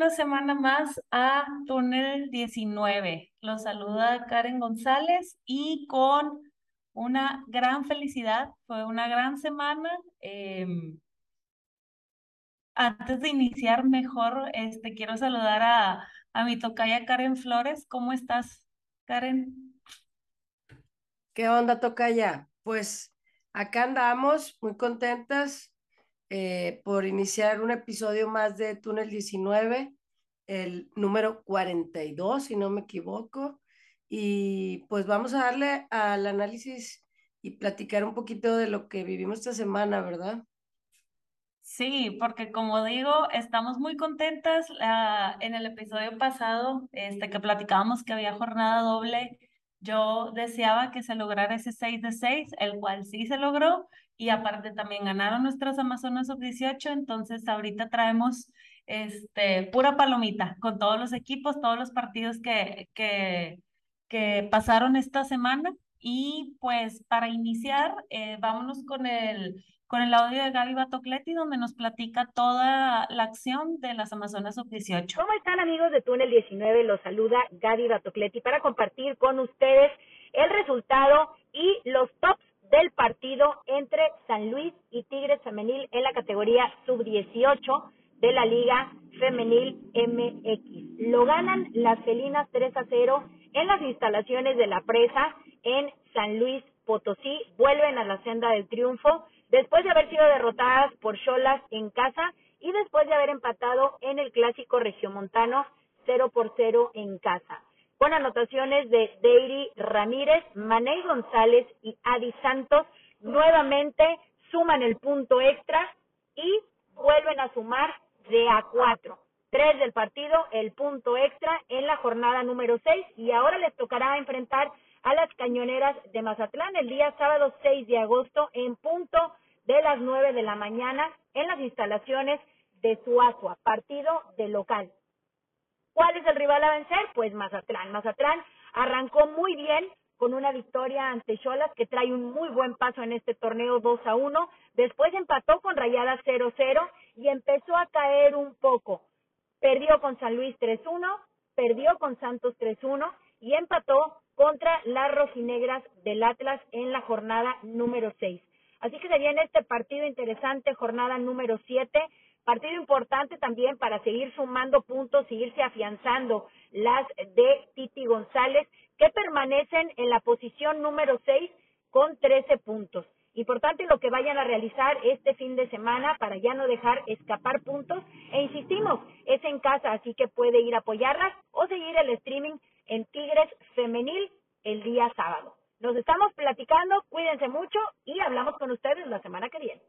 Una semana más a Túnel 19. Los saluda Karen González y con una gran felicidad. Fue una gran semana. Em, antes de iniciar mejor, este, quiero saludar a, a mi tocaya Karen Flores. ¿Cómo estás, Karen? ¿Qué onda, tocaya? Pues acá andamos muy contentas eh, por iniciar un episodio más de Túnel 19, el número 42, si no me equivoco. Y pues vamos a darle al análisis y platicar un poquito de lo que vivimos esta semana, ¿verdad? Sí, porque como digo, estamos muy contentas. Ah, en el episodio pasado, este, que platicábamos que había jornada doble, yo deseaba que se lograra ese 6 de 6, el cual sí se logró, y aparte también ganaron nuestras Amazonas Sub-18, entonces ahorita traemos este, pura palomita con todos los equipos, todos los partidos que, que, que pasaron esta semana. Y pues para iniciar, eh, vámonos con el, con el audio de Gaby Batocleti, donde nos platica toda la acción de las Amazonas Sub-18. ¿Cómo están amigos de Túnel 19? Los saluda Gaby Batocleti para compartir con ustedes el resultado y los tops del partido entre San Luis y Tigres Femenil en la categoría sub-18 de la Liga Femenil MX. Lo ganan las felinas 3 a 0 en las instalaciones de la presa en San Luis Potosí. Vuelven a la senda del triunfo después de haber sido derrotadas por Cholas en casa y después de haber empatado en el clásico regiomontano 0 por 0 en casa con anotaciones de Deiri Ramírez, Maney González y Adi Santos. Nuevamente suman el punto extra y vuelven a sumar de a cuatro. Tres del partido, el punto extra en la jornada número seis y ahora les tocará enfrentar a las cañoneras de Mazatlán el día sábado 6 de agosto en punto de las nueve de la mañana en las instalaciones de Suazua, partido de local. ¿Cuál es el rival a vencer? Pues Mazatlán. Mazatlán arrancó muy bien con una victoria ante Cholas que trae un muy buen paso en este torneo 2 a 1. Después empató con Rayadas 0-0 y empezó a caer un poco. Perdió con San Luis 3-1, perdió con Santos 3-1 y empató contra las rojinegras del Atlas en la jornada número 6. Así que sería en este partido interesante, jornada número 7, Partido importante también para seguir sumando puntos y irse afianzando las de Titi González, que permanecen en la posición número 6 con 13 puntos. Importante lo que vayan a realizar este fin de semana para ya no dejar escapar puntos. E insistimos, es en casa, así que puede ir a apoyarlas o seguir el streaming en Tigres Femenil el día sábado. Nos estamos platicando, cuídense mucho y hablamos con ustedes la semana que viene.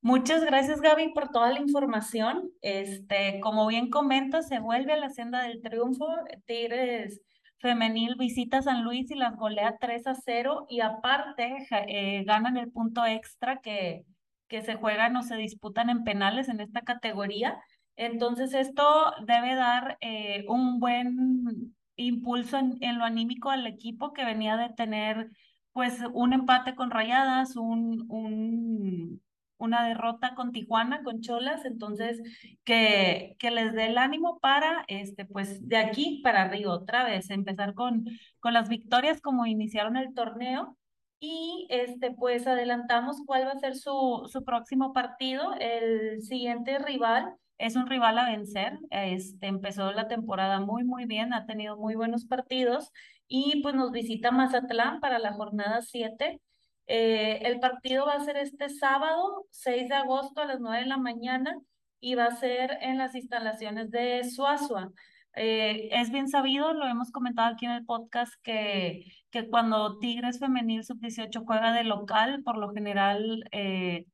Muchas gracias, Gaby, por toda la información. Este, como bien comenta, se vuelve a la senda del triunfo. Tigres femenil visita San Luis y las golea 3 a 0 y aparte eh, ganan el punto extra que, que se juegan o se disputan en penales en esta categoría. Entonces esto debe dar eh, un buen impulso en, en, lo anímico al equipo que venía de tener pues un empate con Rayadas, un, un una derrota con Tijuana, con Cholas, entonces que, que les dé el ánimo para, este, pues de aquí para arriba otra vez, empezar con, con las victorias como iniciaron el torneo. Y este, pues adelantamos cuál va a ser su, su próximo partido. El siguiente rival es un rival a vencer. Este, empezó la temporada muy, muy bien, ha tenido muy buenos partidos y pues nos visita Mazatlán para la jornada 7 eh, el partido va a ser este sábado, 6 de agosto a las 9 de la mañana y va a ser en las instalaciones de Suazua. Eh, es bien sabido, lo hemos comentado aquí en el podcast, que, que cuando Tigres Femenil Sub-18 juega de local, por lo general eh,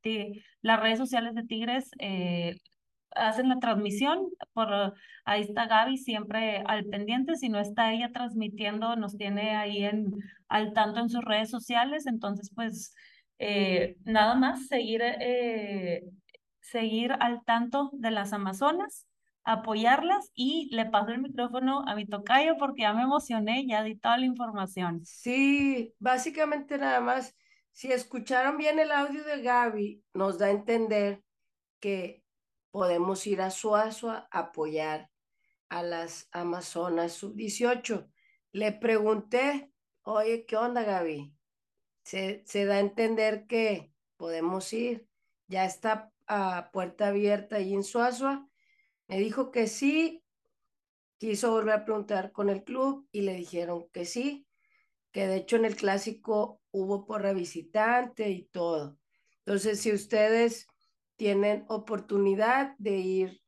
las redes sociales de Tigres hacen la transmisión, por ahí está Gaby siempre al pendiente, si no está ella transmitiendo, nos tiene ahí en, al tanto en sus redes sociales, entonces pues eh, nada más seguir, eh, seguir al tanto de las Amazonas, apoyarlas y le paso el micrófono a mi tocayo porque ya me emocioné, ya di toda la información. Sí, básicamente nada más, si escucharon bien el audio de Gaby, nos da a entender que podemos ir a Suazo a apoyar a las Amazonas sub-18. Le pregunté, oye, ¿qué onda, Gaby? Se, se da a entender que podemos ir. Ya está a puerta abierta ahí en Suazua. Me dijo que sí. Quiso volver a preguntar con el club y le dijeron que sí, que de hecho en el clásico hubo porra visitante y todo. Entonces, si ustedes tienen oportunidad de ir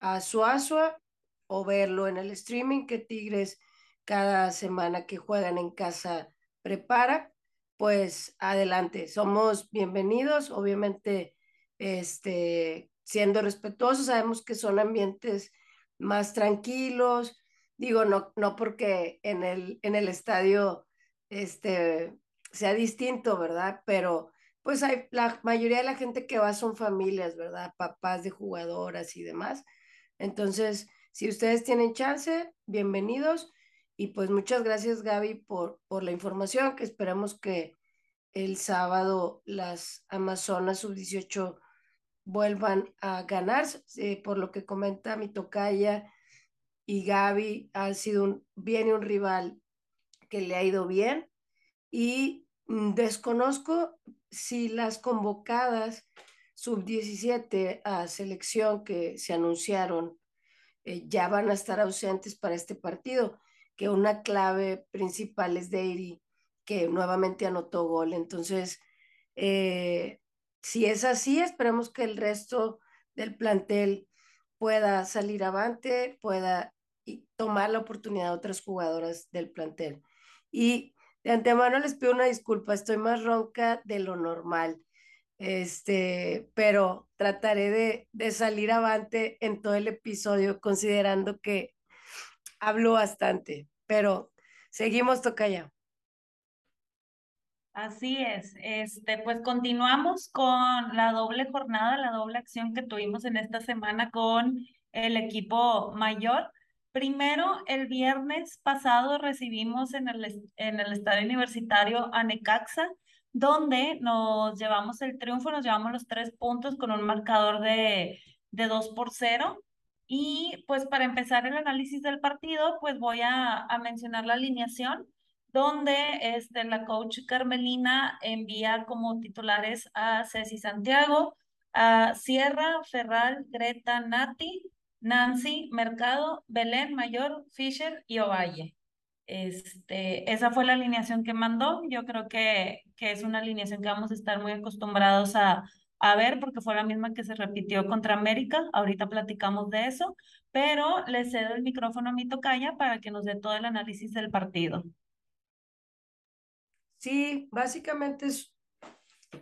a Suazua o verlo en el streaming que Tigres cada semana que juegan en casa prepara, pues adelante, somos bienvenidos, obviamente este, siendo respetuosos, sabemos que son ambientes más tranquilos, digo, no, no porque en el, en el estadio este, sea distinto, ¿verdad? Pero pues hay, la mayoría de la gente que va son familias, ¿verdad? Papás de jugadoras y demás. Entonces, si ustedes tienen chance, bienvenidos. Y pues muchas gracias Gaby por, por la información, que esperamos que el sábado las Amazonas sub-18 vuelvan a ganar. por lo que comenta mi tocaya y Gaby, ha sido un, viene un rival que le ha ido bien. Y mm, desconozco si las convocadas sub-17 a selección que se anunciaron eh, ya van a estar ausentes para este partido, que una clave principal es Deiry, que nuevamente anotó gol. Entonces, eh, si es así, esperemos que el resto del plantel pueda salir avante, pueda tomar la oportunidad de otras jugadoras del plantel. Y de antemano les pido una disculpa, estoy más ronca de lo normal. Este, pero trataré de, de salir avante en todo el episodio, considerando que hablo bastante. Pero seguimos, Tocaya. Así es, este, pues continuamos con la doble jornada, la doble acción que tuvimos en esta semana con el equipo mayor. Primero, el viernes pasado recibimos en el, en el estadio universitario a Necaxa, donde nos llevamos el triunfo, nos llevamos los tres puntos con un marcador de, de 2 por 0. Y pues para empezar el análisis del partido, pues voy a, a mencionar la alineación, donde este, la coach Carmelina envía como titulares a Ceci Santiago, a Sierra, Ferral, Greta, Nati, Nancy, Mercado, Belén, Mayor, Fisher y Ovalle. Este, esa fue la alineación que mandó. Yo creo que, que es una alineación que vamos a estar muy acostumbrados a, a ver porque fue la misma que se repitió contra América. Ahorita platicamos de eso, pero le cedo el micrófono a mi tocaya para que nos dé todo el análisis del partido. Sí, básicamente es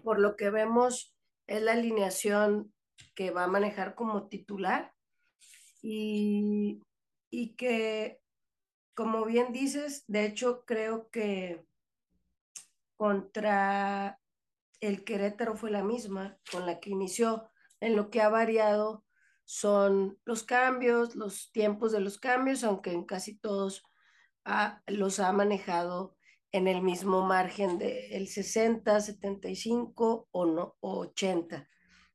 por lo que vemos es la alineación que va a manejar como titular y, y que, como bien dices, de hecho creo que contra el Querétaro fue la misma con la que inició. En lo que ha variado son los cambios, los tiempos de los cambios, aunque en casi todos los ha manejado en el mismo margen del el 60, 75 o, no, o 80.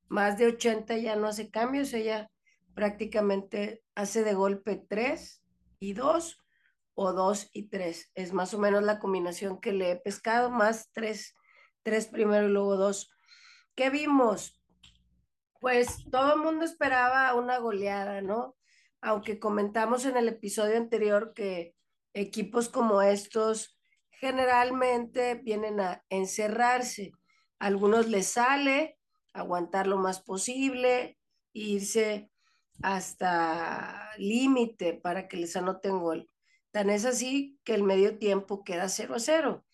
Más de 80 ya no hace cambios, ella prácticamente hace de golpe 3 y 2 o 2 y 3. Es más o menos la combinación que le he pescado, más 3, 3 primero y luego 2. ¿Qué vimos? Pues todo el mundo esperaba una goleada, ¿no? Aunque comentamos en el episodio anterior que equipos como estos generalmente vienen a encerrarse. A algunos les sale aguantar lo más posible, irse hasta límite para que les anoten gol. Tan es así que el medio tiempo queda 0 a 0.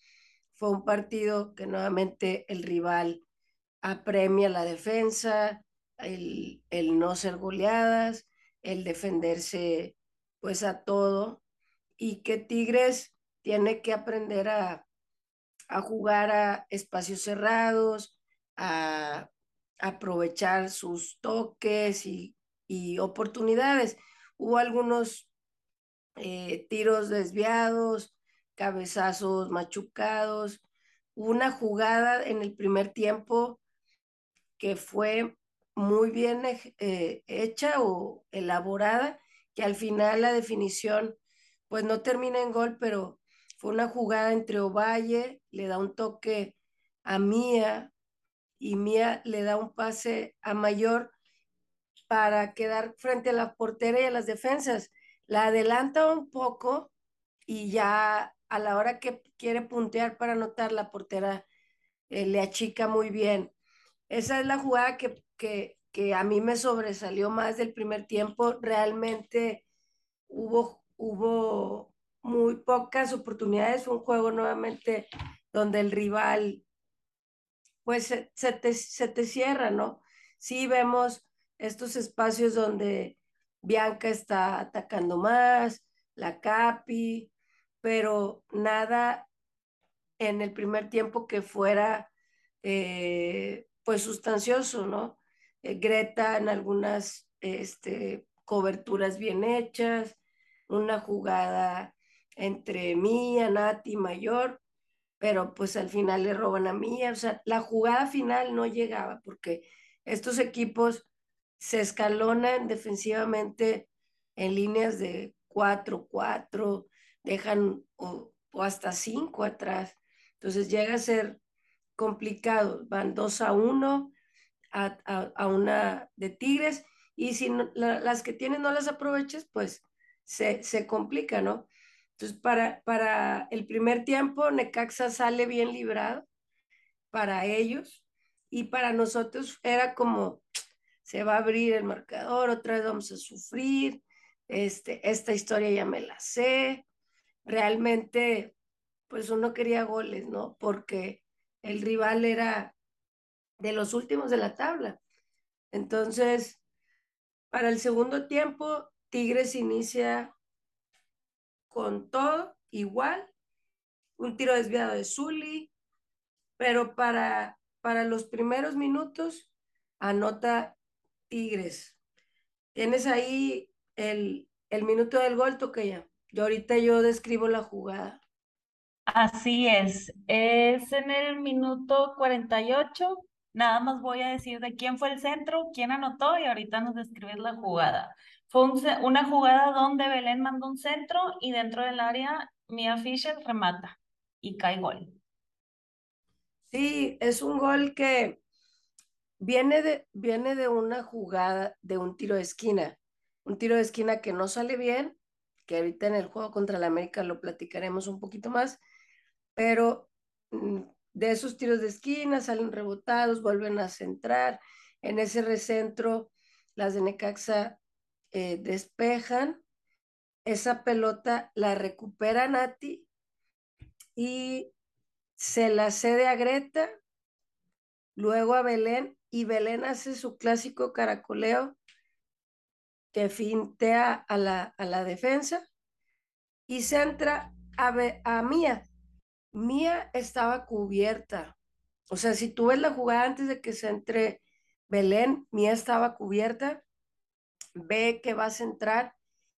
Fue un partido que nuevamente el rival apremia la defensa, el, el no ser goleadas, el defenderse pues a todo y que Tigres tiene que aprender a, a jugar a espacios cerrados, a aprovechar sus toques y y oportunidades. Hubo algunos eh, tiros desviados, cabezazos machucados. Una jugada en el primer tiempo que fue muy bien eh, hecha o elaborada, que al final la definición pues no termina en gol, pero fue una jugada entre Ovalle, le da un toque a Mía y Mía le da un pase a Mayor para quedar frente a la portera y a las defensas. La adelanta un poco y ya a la hora que quiere puntear para anotar, la portera eh, le achica muy bien. Esa es la jugada que, que, que, a mí me sobresalió más del primer tiempo. Realmente hubo, hubo muy pocas oportunidades. Fue un juego nuevamente donde el rival pues se, te, se te cierra, ¿no? Sí vemos estos espacios donde Bianca está atacando más, la Capi, pero nada en el primer tiempo que fuera eh, pues sustancioso, ¿no? Eh, Greta en algunas este, coberturas bien hechas, una jugada entre Mía, Nati, Mayor, pero pues al final le roban a Mía, o sea, la jugada final no llegaba porque estos equipos se escalonan defensivamente en líneas de 4-4, dejan o, hasta 5 atrás. Entonces llega a ser complicado. Van 2 a 1 a, una de Tigres y si las que tienen no las aproveches, pues se, se complica, ¿no? Entonces, para, para el primer tiempo, Necaxa sale bien librado para ellos y para nosotros era como, se va a abrir el marcador, otra vez vamos a sufrir, este, esta historia ya me la sé, realmente pues uno quería goles, ¿no? Porque el rival era de los últimos de la tabla. Entonces, para el segundo tiempo, Tigres inicia con todo igual, un tiro desviado de Zully, pero para, para los primeros minutos anota Tigres. Tienes ahí el, el minuto del gol, ya. Yo ahorita yo describo la jugada. Así es, es en el minuto 48. Nada más voy a decir de quién fue el centro, quién anotó y ahorita nos describes la jugada. Fue una jugada donde Belén mandó un centro y dentro del área Mia Fisher remata y cae gol. Sí, es un gol que viene de, viene de una jugada, de un tiro de esquina, un tiro de esquina que no sale bien, que ahorita en el juego contra la América lo platicaremos un poquito más, pero mm, de esos tiros de esquina salen rebotados, vuelven a centrar, en ese recentro las de Necaxa eh, despejan, esa pelota la recupera Nati y se la cede a Greta, luego a Belén y Belén hace su clásico caracoleo que fintea a la, a la defensa y centra a, a Mía. Mía estaba cubierta. O sea, si tú ves la jugada antes de que se entre Belén, Mía estaba cubierta, ve que va a centrar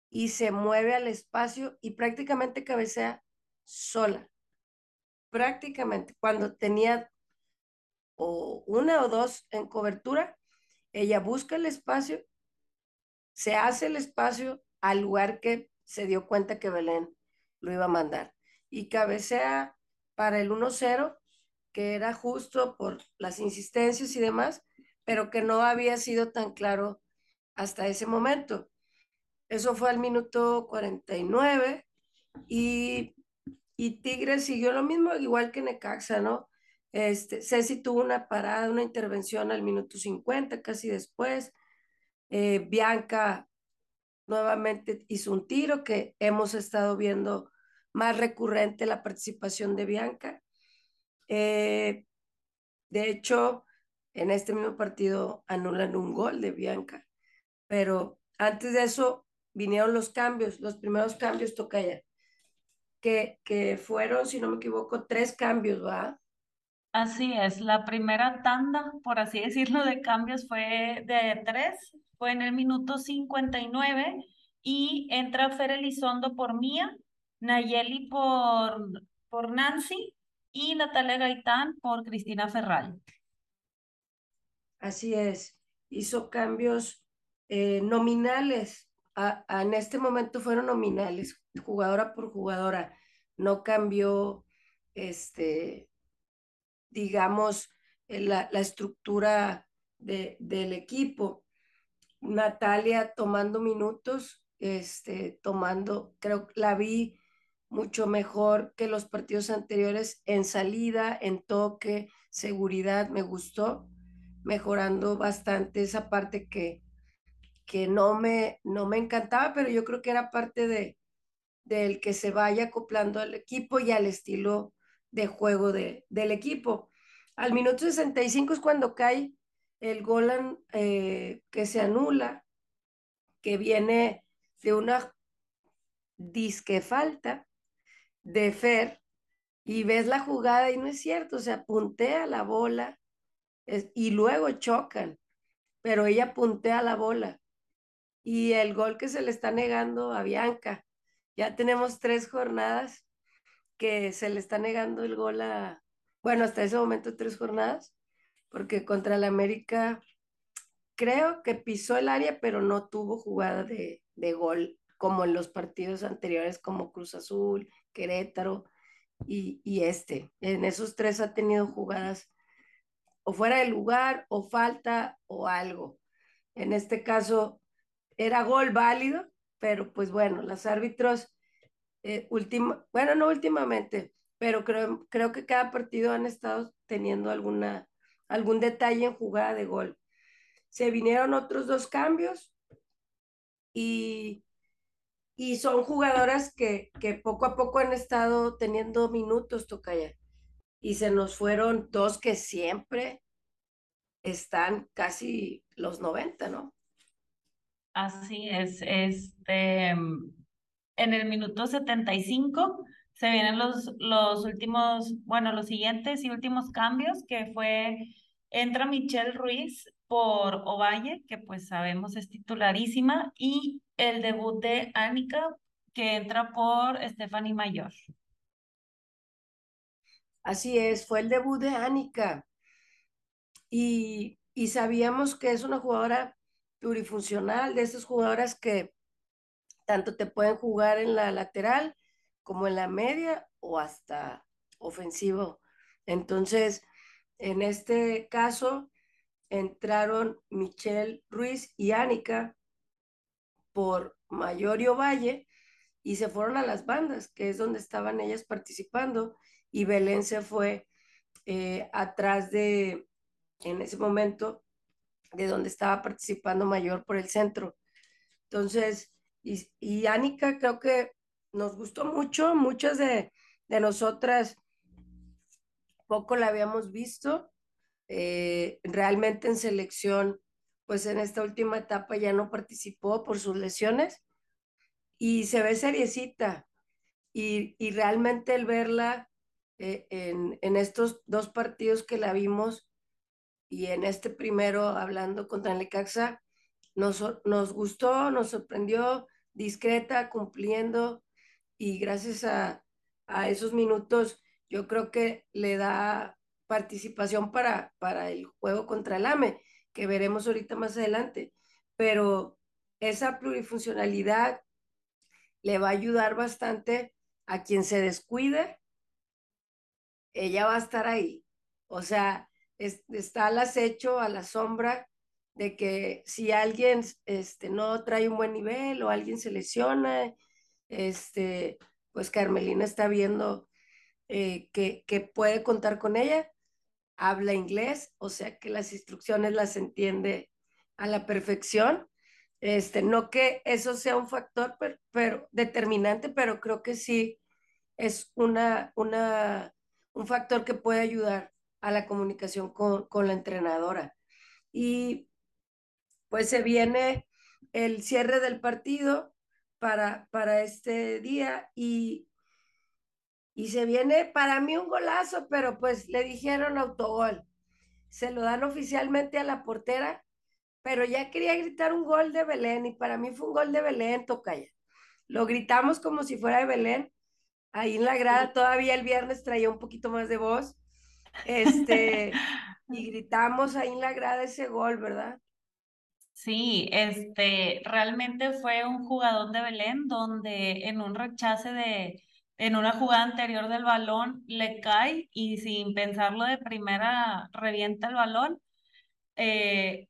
y se mueve al espacio y prácticamente cabecea sola. Prácticamente, cuando tenía o una o dos en cobertura, ella busca el espacio, se hace el espacio al lugar que se dio cuenta que Belén lo iba a mandar y cabecea para el 1-0, que era justo por las insistencias y demás, pero que no había sido tan claro hasta ese momento. Eso fue al minuto 49 y, y Tigres siguió lo mismo, igual que Necaxa, ¿no? Este, Ceci tuvo una parada, una intervención al minuto 50, casi después. Eh, Bianca nuevamente hizo un tiro que hemos estado viendo más recurrente la participación de Bianca. Eh, de hecho, en este mismo partido anulan un gol de Bianca, pero antes de eso vinieron los cambios, los primeros cambios, Tocaya, que, que fueron, si no me equivoco, tres cambios, ¿va? Así es, la primera tanda, por así decirlo, de cambios fue de tres, fue en el minuto 59 y entra Fer Elizondo por Mía, Nayeli por, por Nancy y Natalia Gaitán por Cristina Ferral. Así es. hizo cambios eh, nominales. en este momento fueron nominales, jugadora por jugadora. No cambió, este, digamos, la, la estructura de, del equipo. Natalia tomando minutos, este, tomando, creo que la vi mucho mejor que los partidos anteriores en salida, en toque, seguridad, me gustó, mejorando bastante esa parte que, que no, me, no me encantaba, pero yo creo que era parte de, del que se vaya acoplando al equipo y al estilo de juego de, del equipo. Al minuto 65 es cuando cae el gol eh, que se anula, que viene de una disque falta de Fer, y ves la jugada y no es cierto, o sea, puntea la bola y luego chocan, pero ella puntea la bola. Y el gol que se le está negando a Bianca, ya tenemos tres jornadas que se le está negando el gol a, bueno, hasta ese momento tres jornadas, porque contra el América creo que pisó el área, pero no tuvo jugada de, gol como en los partidos anteriores, como Cruz Azul, Querétaro y, y, este. En esos tres ha tenido jugadas o fuera de lugar, o falta, o algo. En este caso era gol válido, pero pues bueno, los árbitros, eh, bueno, no últimamente, pero creo, creo que cada partido han estado teniendo alguna algún detalle en jugada de gol. Se vinieron otros dos cambios y, y son jugadoras que, que poco a poco han estado teniendo minutos, Tocaya. Y se nos fueron dos que siempre están casi los 90, ¿no? Así es, este, en el minuto 75 se vienen los, los últimos, bueno, los siguientes y últimos cambios, que fue Entra Michelle Ruiz por Ovalle, que pues sabemos es titularísima, y el debut de Annika, que entra por Stephanie Mayor. Así es, fue el debut de Annika. Y, y sabíamos que es una jugadora plurifuncional, de esas jugadoras que tanto te pueden jugar en la lateral como en la media o hasta ofensivo. Entonces, en este caso, entraron Michelle Ruiz y Ánica por Mayorio Valle y se fueron a las bandas, que es donde estaban ellas participando, y Belén se fue eh, atrás de, en ese momento, de donde estaba participando Mayor por el centro. Entonces, y, y Ánica creo que nos gustó mucho, muchas de, de nosotras poco la habíamos visto. Eh, realmente en selección, pues en esta última etapa ya no participó por sus lesiones y se ve seriecita. Y, y realmente el verla eh, en, en, estos dos partidos que la vimos y en este primero hablando contra el Necaxa, nos, nos gustó, nos sorprendió, discreta, cumpliendo y gracias a, a esos minutos yo creo que le da participación para, para el juego contra el AME, que veremos ahorita más adelante. Pero esa plurifuncionalidad le va a ayudar bastante a quien se descuide, ella va a estar ahí. O sea, está al acecho, a la sombra de que si alguien este, no trae un buen nivel o alguien se lesiona, este, pues Carmelina está viendo eh, que, que puede contar con ella, habla inglés, o sea que las instrucciones las entiende a la perfección. Este, no que eso sea un factor pero, determinante, pero creo que sí es una, una, un factor que puede ayudar a la comunicación con, con la entrenadora. Y pues se viene el cierre del partido para, para este día y y se viene para mí un golazo, pero pues le dijeron autogol. Se lo dan oficialmente a la portera, pero ya quería gritar un gol de Belén y para mí fue un gol de Belén, Tocaya. Lo gritamos como si fuera de Belén. Ahí en la grada todavía el viernes traía un poquito más de voz. Este, y gritamos ahí en la grada ese gol, ¿verdad? Sí, este, realmente fue un jugador de Belén donde en un rechace de, en una jugada anterior del balón le cae y sin pensarlo de primera revienta el balón. Eh,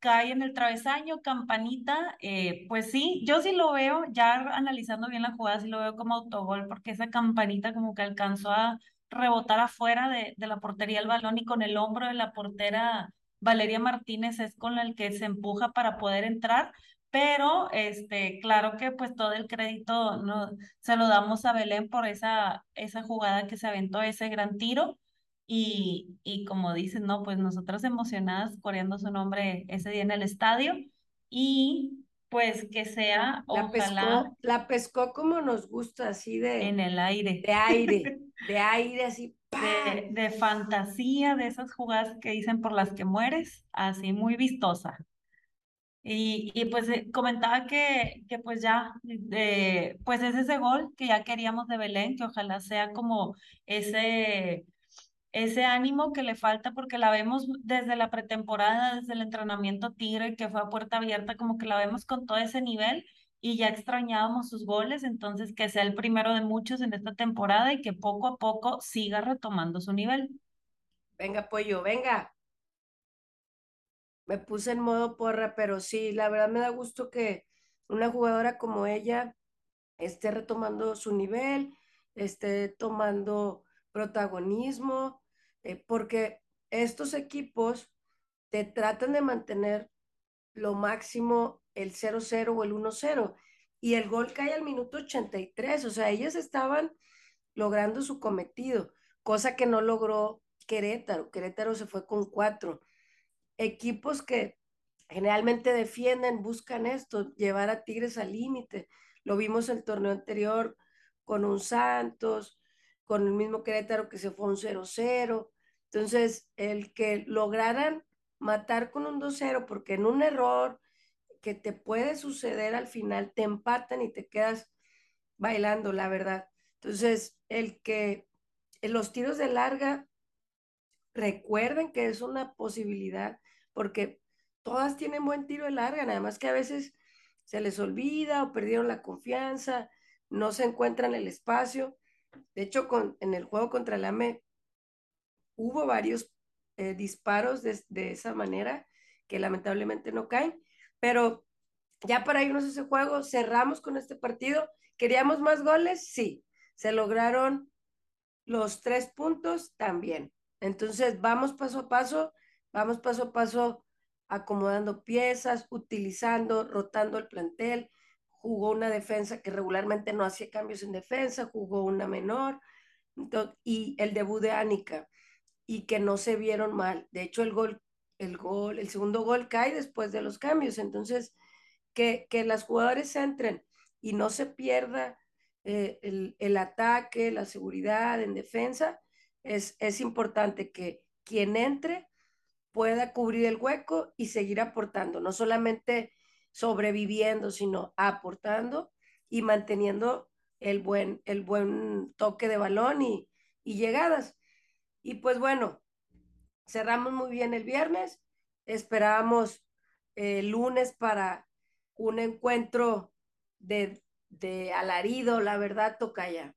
cae en el travesaño, campanita, eh, pues sí, yo sí lo veo, ya analizando bien la jugada, sí lo veo como autogol, porque esa campanita como que alcanzó a rebotar afuera de, de la portería el balón y con el hombro de la portera Valeria Martínez es con el que se empuja para poder entrar, pero este, claro que pues todo el crédito no, se lo damos a Belén por esa, esa jugada que se aventó, ese gran tiro. Y, y como dicen, no, pues nosotras emocionadas coreando su nombre ese día en el estadio y pues que sea, la ojalá, pescó, la pescó como nos gusta, así de, en el aire. de aire, de aire, así, de, de fantasía, de esas jugadas que dicen por las que mueres, así muy vistosa. Y, y pues eh, comentaba que, que pues ya, eh, pues es ese gol que ya queríamos de Belén, que ojalá sea como ese, ese ánimo que le falta, porque la vemos desde la pretemporada, desde el entrenamiento Tigre, que fue a puerta abierta, como que la vemos con todo ese nivel y ya extrañábamos sus goles, entonces que sea el primero de muchos en esta temporada y que poco a poco siga retomando su nivel. venga pollo, venga. Me puse en modo porra, pero sí, la verdad me da gusto que una jugadora como ella esté retomando su nivel, esté tomando protagonismo, eh, porque estos equipos te tratan de mantener lo máximo el 0-0 o el 1-0 y el gol cae al minuto 83, o sea, ellas estaban logrando su cometido, cosa que no logró Querétaro. Querétaro se fue con cuatro. Equipos que generalmente defienden, buscan esto, llevar a Tigres al límite. Lo vimos el torneo anterior con un Santos, con el mismo Querétaro que se fue un 0-0. Entonces, el que lograran matar con un 2-0, porque en un error que te puede suceder al final, te empatan y te quedas bailando, la verdad. Entonces, el que en los tiros de larga recuerden que es una posibilidad, porque todas tienen buen tiro de larga, nada más que a veces se les olvida o perdieron la confianza, no se encuentran el espacio. De hecho, con, en el juego contra el AME hubo varios eh, disparos de, de, esa manera que lamentablemente no caen, pero ya para irnos a ese juego, cerramos con este partido. ¿Queríamos más goles? Sí. ¿Se lograron los tres puntos? También. Entonces, vamos paso a paso, vamos paso a paso acomodando piezas, utilizando, rotando el plantel. Jugó una defensa que regularmente no hacía cambios en defensa, jugó una menor. Y el debut de Ánica, y que no se vieron mal. De hecho, el gol, el gol, el segundo gol cae después de los cambios. Entonces, que, que las jugadores entren y no se pierda eh, el, el, ataque, la seguridad en defensa, es, es importante que quien entre pueda cubrir el hueco y seguir aportando, no solamente sobreviviendo, sino aportando y manteniendo el buen, el buen toque de balón y, y llegadas. Y pues bueno, cerramos muy bien el viernes, esperábamos el lunes para un encuentro de, de alarido, la verdad, toca ya.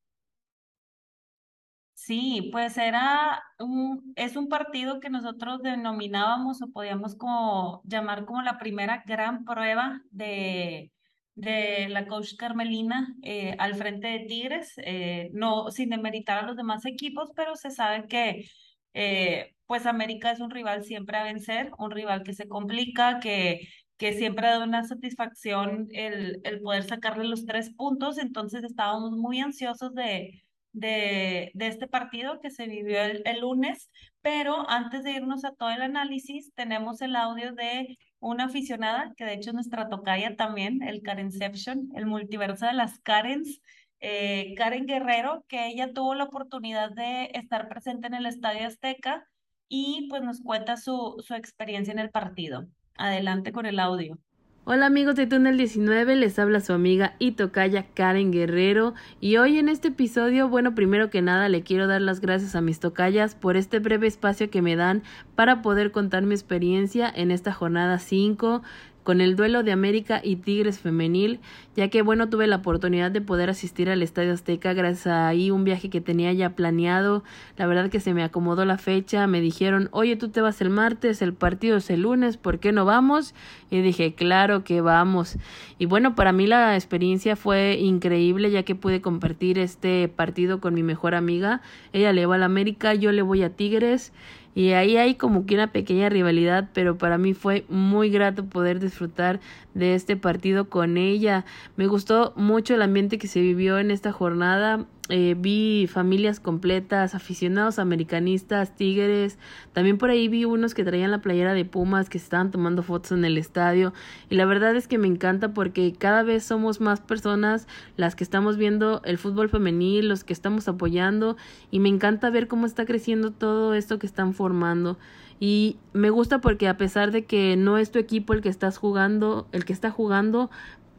Sí, pues era un, es un partido que nosotros denominábamos o podíamos como llamar como la primera gran prueba de, de la coach Carmelina eh, al frente de Tigres, eh, no sin demeritar a los demás equipos, pero se sabe que eh, pues América es un rival siempre a vencer, un rival que se complica, que, que siempre da una satisfacción el, el poder sacarle los tres puntos, entonces estábamos muy ansiosos de de, de este partido que se vivió el, el, lunes, pero antes de irnos a todo el análisis, tenemos el audio de una aficionada, que de hecho es nuestra tocaya también, el Karenception, el multiverso de las Karens, eh, Karen Guerrero, que ella tuvo la oportunidad de estar presente en el Estadio Azteca y pues nos cuenta su, su experiencia en el partido. Adelante con el audio. Hola amigos de Túnel 19, les habla su amiga y tocaya Karen Guerrero y hoy en este episodio, bueno, primero que nada le quiero dar las gracias a mis tocayas por este breve espacio que me dan para poder contar mi experiencia en esta jornada 5 con el duelo de América y Tigres femenil, ya que bueno, tuve la oportunidad de poder asistir al Estadio Azteca gracias a ahí un viaje que tenía ya planeado. La verdad que se me acomodó la fecha, me dijeron, "Oye, tú te vas el martes, el partido es el lunes, ¿por qué no vamos?" Y dije, "Claro que vamos." Y bueno, para mí la experiencia fue increíble ya que pude compartir este partido con mi mejor amiga. Ella le va al América, yo le voy a Tigres y ahí hay como que una pequeña rivalidad, pero para mí fue muy grato poder disfrutar de este partido con ella. Me gustó mucho el ambiente que se vivió en esta jornada. Eh, vi familias completas, aficionados americanistas, tigres. También por ahí vi unos que traían la playera de Pumas, que estaban tomando fotos en el estadio. Y la verdad es que me encanta porque cada vez somos más personas las que estamos viendo el fútbol femenil, los que estamos apoyando. Y me encanta ver cómo está creciendo todo esto que están formando. Y me gusta porque a pesar de que no es tu equipo el que estás jugando, el que está jugando,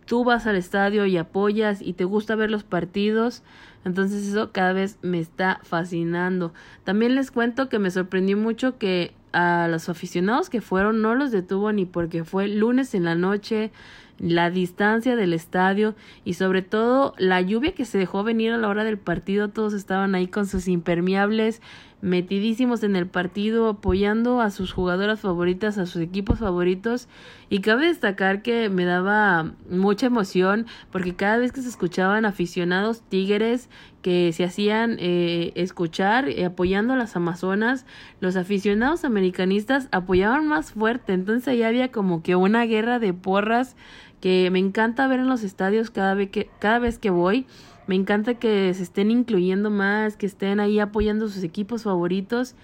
tú vas al estadio y apoyas y te gusta ver los partidos. Entonces eso cada vez me está fascinando. También les cuento que me sorprendió mucho que a los aficionados que fueron no los detuvo ni porque fue lunes en la noche, la distancia del estadio y sobre todo la lluvia que se dejó venir a la hora del partido. Todos estaban ahí con sus impermeables metidísimos en el partido, apoyando a sus jugadoras favoritas, a sus equipos favoritos. Y cabe destacar que me daba mucha emoción porque cada vez que se escuchaban aficionados tigres que se hacían eh, escuchar eh, apoyando a las amazonas, los aficionados americanistas apoyaban más fuerte. Entonces ahí había como que una guerra de porras que me encanta ver en los estadios cada vez que, cada vez que voy. Me encanta que se estén incluyendo más, que estén ahí apoyando sus equipos favoritos.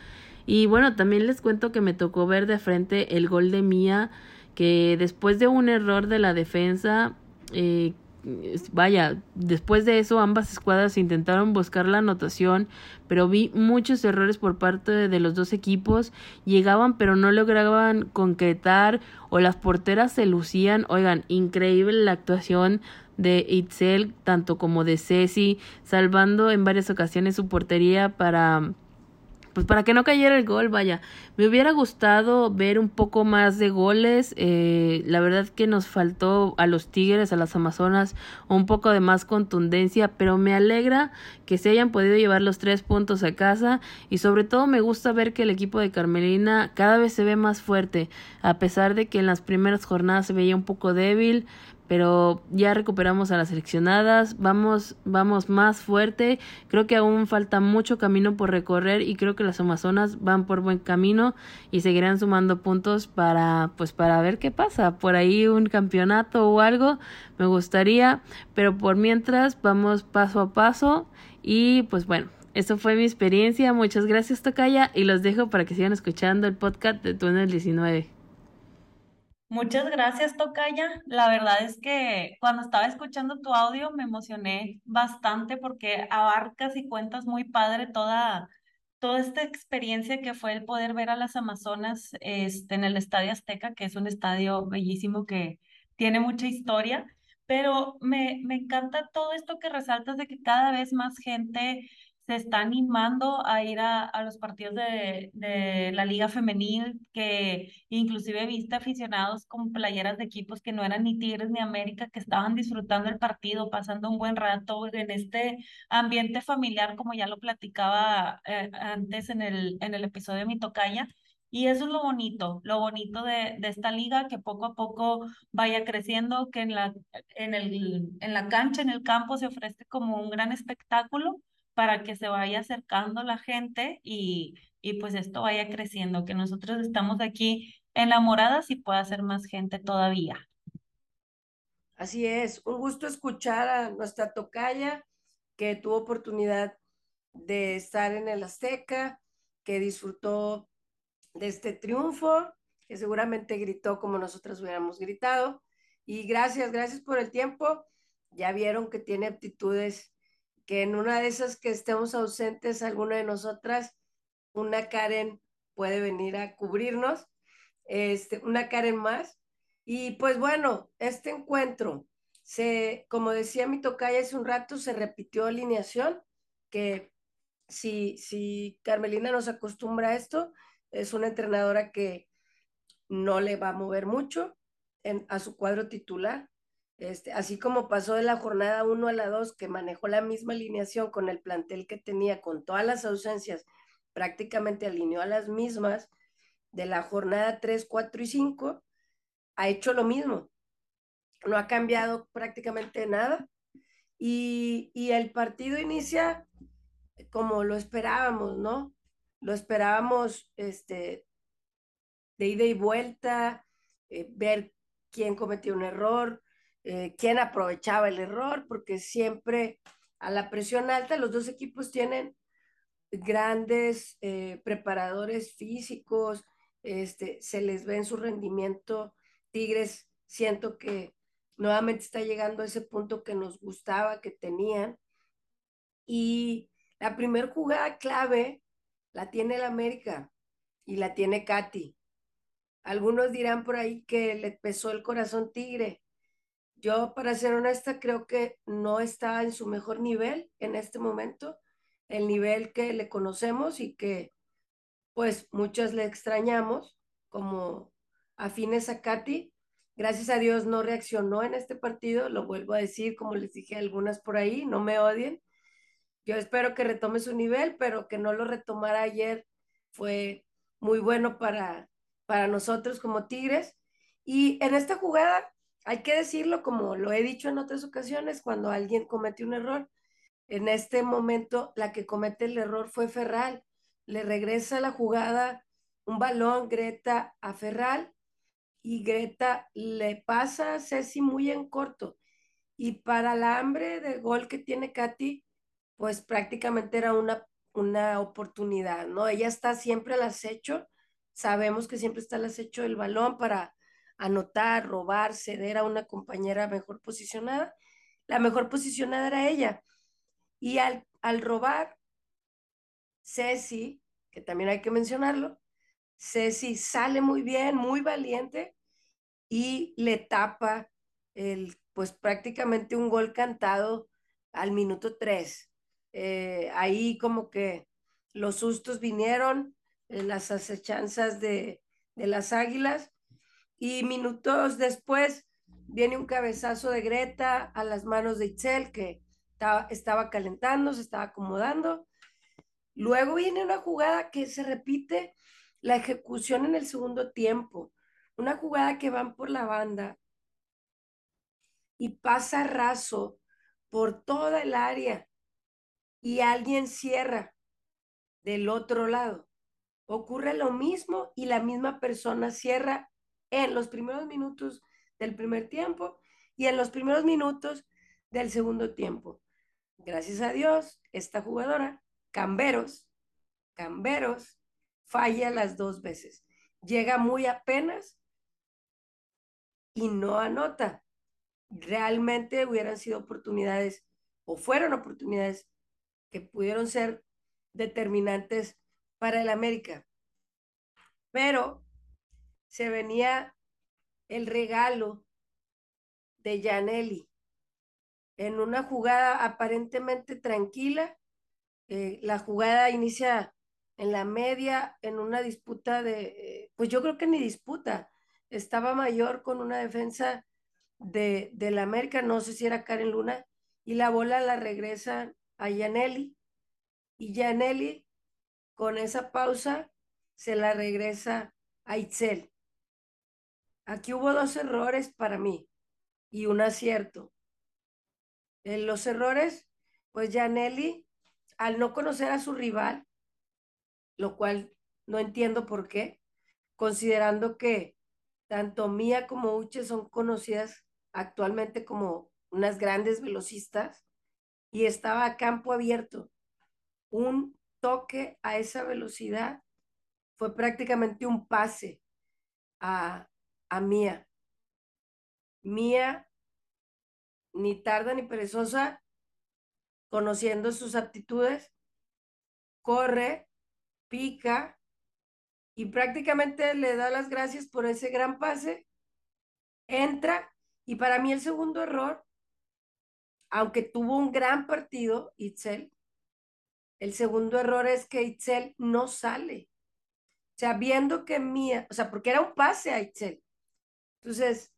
Y bueno, también les cuento que me tocó ver de frente el gol de Mía, que después de un error de la defensa, eh, vaya, después de eso ambas escuadras intentaron buscar la anotación, pero vi muchos errores por parte de los dos equipos, llegaban pero no lograban concretar o las porteras se lucían, oigan, increíble la actuación de Itzel, tanto como de Ceci, salvando en varias ocasiones su portería para pues para que no cayera el gol, vaya. Me hubiera gustado ver un poco más de goles. Eh, la verdad que nos faltó a los Tigres, a las Amazonas, un poco de más contundencia, pero me alegra que se hayan podido llevar los tres puntos a casa y sobre todo me gusta ver que el equipo de Carmelina cada vez se ve más fuerte, a pesar de que en las primeras jornadas se veía un poco débil, pero ya recuperamos a las seleccionadas, vamos, vamos más fuerte, creo que aún falta mucho camino por recorrer y creo que las Amazonas van por buen camino y seguirán sumando puntos para, pues para ver qué pasa, por ahí un campeonato o algo, me gustaría, pero por mientras vamos paso a paso y pues bueno, eso fue mi experiencia, muchas gracias Tocaya y los dejo para que sigan escuchando el podcast de Túnel 19. Muchas gracias, Tocaya. La verdad es que cuando estaba escuchando tu audio me emocioné bastante porque abarcas y cuentas muy padre toda, toda esta experiencia que fue el poder ver a las Amazonas este, en el Estadio Azteca, que es un estadio bellísimo que tiene mucha historia. Pero me, me encanta todo esto que resaltas de que cada vez más gente se está animando a ir a, a los partidos de, de, la liga femenil, que inclusive viste aficionados con playeras de equipos que no eran ni Tigres ni América, que estaban disfrutando el partido, pasando un buen rato en este ambiente familiar, como ya lo platicaba eh, antes en el, en el episodio de Mi Tocaya. Y eso es lo bonito, lo bonito de, de, esta liga, que poco a poco vaya creciendo, que en la, en, el, en la cancha, en el campo se ofrece como un gran espectáculo para que se vaya acercando la gente y, y pues esto vaya creciendo, que nosotros estamos aquí enamoradas y pueda ser más gente todavía. Así es, un gusto escuchar a nuestra tocaya que tuvo oportunidad de estar en el Azteca, que disfrutó de este triunfo, que seguramente gritó como nosotras hubiéramos gritado. Y gracias, gracias por el tiempo. Ya vieron que tiene aptitudes que en una de esas que estemos ausentes, alguna de nosotras, una Karen puede venir a cubrirnos, este, una Karen más. Y pues bueno, este encuentro, se, como decía mi tocaya hace un rato, se repitió alineación, que si, si Carmelina nos acostumbra a esto, es una entrenadora que no le va a mover mucho. en, a su cuadro titular. Este, así como pasó de la jornada 1 a la 2, que manejó la misma alineación con el plantel que tenía, con todas las ausencias, prácticamente alineó a las mismas, de la jornada 3, 4 y 5, ha hecho lo mismo. No ha cambiado prácticamente nada. Y, y el partido inicia como lo esperábamos, ¿no? Lo esperábamos este, de ida y vuelta, eh, ver quién cometió un error, eh, quién aprovechaba el error, porque siempre a la presión alta los dos equipos tienen grandes eh, preparadores físicos, este, se les ve en su rendimiento. Tigres, siento que nuevamente está llegando a ese punto que nos gustaba, que tenían. Y la primer jugada clave la tiene el América y la tiene Katy. Algunos dirán por ahí que le pesó el corazón tigre. Yo, para ser honesta, creo que no está en su mejor nivel en este momento, el nivel que le conocemos y que pues muchas le extrañamos como afines a Katy. Gracias a Dios no reaccionó en este partido, lo vuelvo a decir, como les dije a algunas por ahí, no me odien. Yo espero que retome su nivel, pero que no lo retomara ayer fue muy bueno para, para nosotros como Tigres. Y en esta jugada, hay que decirlo, como lo he dicho en otras ocasiones, cuando alguien comete un error, en este momento la que comete el error fue Ferral. Le regresa la jugada, un balón, Greta a Ferral, y Greta le pasa a Ceci muy en corto. Y para la hambre de gol que tiene Katy, pues prácticamente era una, una oportunidad, ¿no? Ella está siempre al acecho Sabemos que siempre está el acecho del balón para anotar, robar, ceder a una compañera mejor posicionada. La mejor posicionada era ella. Y al, al robar, Ceci, que también hay que mencionarlo, Ceci sale muy bien, muy valiente y le tapa el, pues prácticamente un gol cantado al minuto 3. Eh, ahí como que los sustos vinieron, las acechanzas de, las águilas y minutos después viene un cabezazo de Greta a las manos de Itzel que estaba, calentando, se estaba acomodando. Luego viene una jugada que se repite la ejecución en el segundo tiempo, una jugada que van por la banda y pasa raso por toda el área y alguien cierra del otro lado ocurre lo mismo y la misma persona cierra en los primeros minutos del primer tiempo y en los primeros minutos del segundo tiempo. Gracias a Dios, esta jugadora, Camberos, Camberos, falla las dos veces. Llega muy apenas y no anota. Realmente hubieran sido oportunidades o fueron oportunidades que pudieron ser determinantes para el América. Pero se venía el regalo de Janelli en una jugada aparentemente tranquila. Eh, la jugada inicia en la media, en una disputa de, eh, pues yo creo que ni disputa, estaba mayor con una defensa de, la América, no sé si era Karen Luna, y la bola la regresa a Janelli, y Janelli con esa pausa se la regresa a Itzel. Aquí hubo dos errores para mí y un acierto. En los errores, pues ya Nelly, al no conocer a su rival, lo cual no entiendo por qué, considerando que tanto Mía como Uche son conocidas actualmente como unas grandes velocistas, y estaba a campo abierto. Un toque a esa velocidad fue prácticamente un pase a, a Mía. Mía, ni tarda ni perezosa, conociendo sus aptitudes, corre, pica y prácticamente le da las gracias por ese gran pase, entra y para mí el segundo error, aunque tuvo un gran partido, Itzel, el segundo error es que Itzel no sale. O sea, viendo que Mía, o sea, porque era un pase a Itzel. Entonces,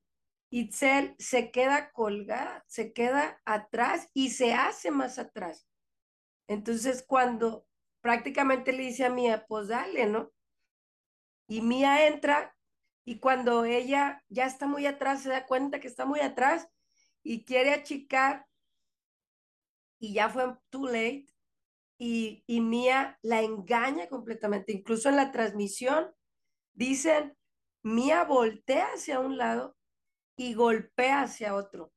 Itzel se queda colgada, se queda atrás y se hace más atrás. Entonces, cuando prácticamente le dice a Mía, pues dale, ¿no? Y Mía entra y cuando ella ya está muy atrás, se da cuenta que está muy atrás y quiere achicar y ya fue too late y, y Mía la engaña completamente. Incluso en la transmisión dicen, Mía voltea hacia un lado y golpea hacia otro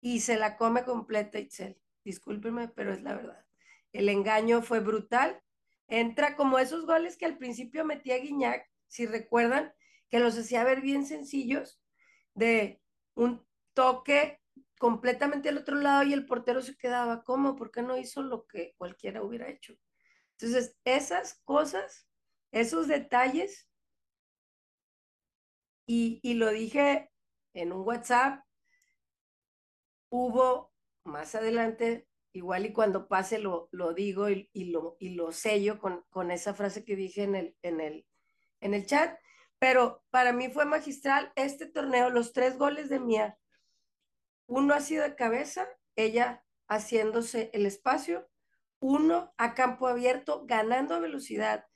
y se la come completa Itzel. Discúlpeme, pero es la verdad. El engaño fue brutal. Entra como esos goles que al principio metía Guiñac, si recuerdan, que los hacía ver bien sencillos, de un toque completamente al otro lado y el portero se quedaba, ¿cómo? ¿Por qué no hizo lo que cualquiera hubiera hecho? Entonces, esas cosas, esos detalles, y, y lo dije en un WhatsApp, hubo más adelante, igual y cuando pase lo, lo digo y, lo, y lo sello con, con esa frase que dije en el, en, el, en el chat, pero para mí fue magistral este torneo, los tres goles de Mía. Uno ha sido de cabeza, ella haciéndose el espacio, uno a campo abierto, ganando a velocidad,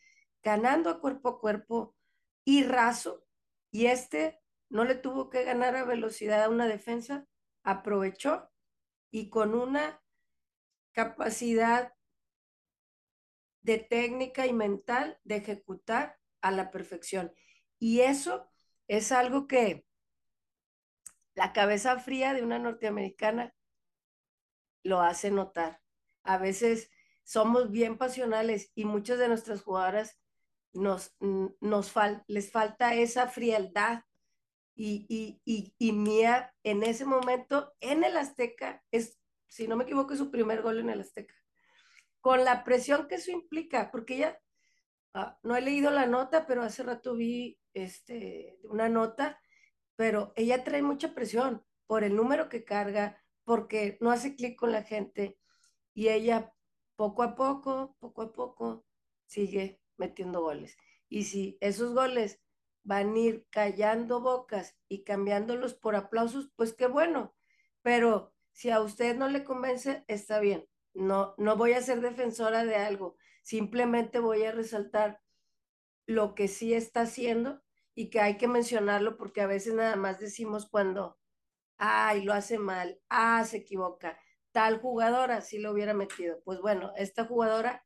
ganando a cuerpo a cuerpo y raso, y este no le tuvo que ganar a velocidad a una defensa, aprovechó y con una capacidad de técnica y mental de ejecutar a la perfección. Y eso es algo que la cabeza fría de una norteamericana lo hace notar. A veces somos bien pasionales y muchas de nuestras jugadoras nos, nos les falta esa frialdad. Y, y, y, y Mía en ese momento en el Azteca es, si no me equivoco, es su primer gol en el Azteca. Con la presión que eso implica, porque ella Ah, no he leído la nota, pero hace rato vi este, una nota, pero ella trae mucha presión por el número que carga, porque no hace clic con la gente y ella poco a poco, poco a poco sigue metiendo goles. Y si esos goles van a ir callando bocas y cambiándolos por aplausos, pues qué bueno. Pero si a usted no le convence, está bien. No, no voy a ser defensora de algo. Simplemente voy a resaltar lo que sí está haciendo y que hay que mencionarlo porque a veces nada más decimos cuando, ay, lo hace mal, ah, se equivoca, tal jugadora sí lo hubiera metido. Pues bueno, esta jugadora,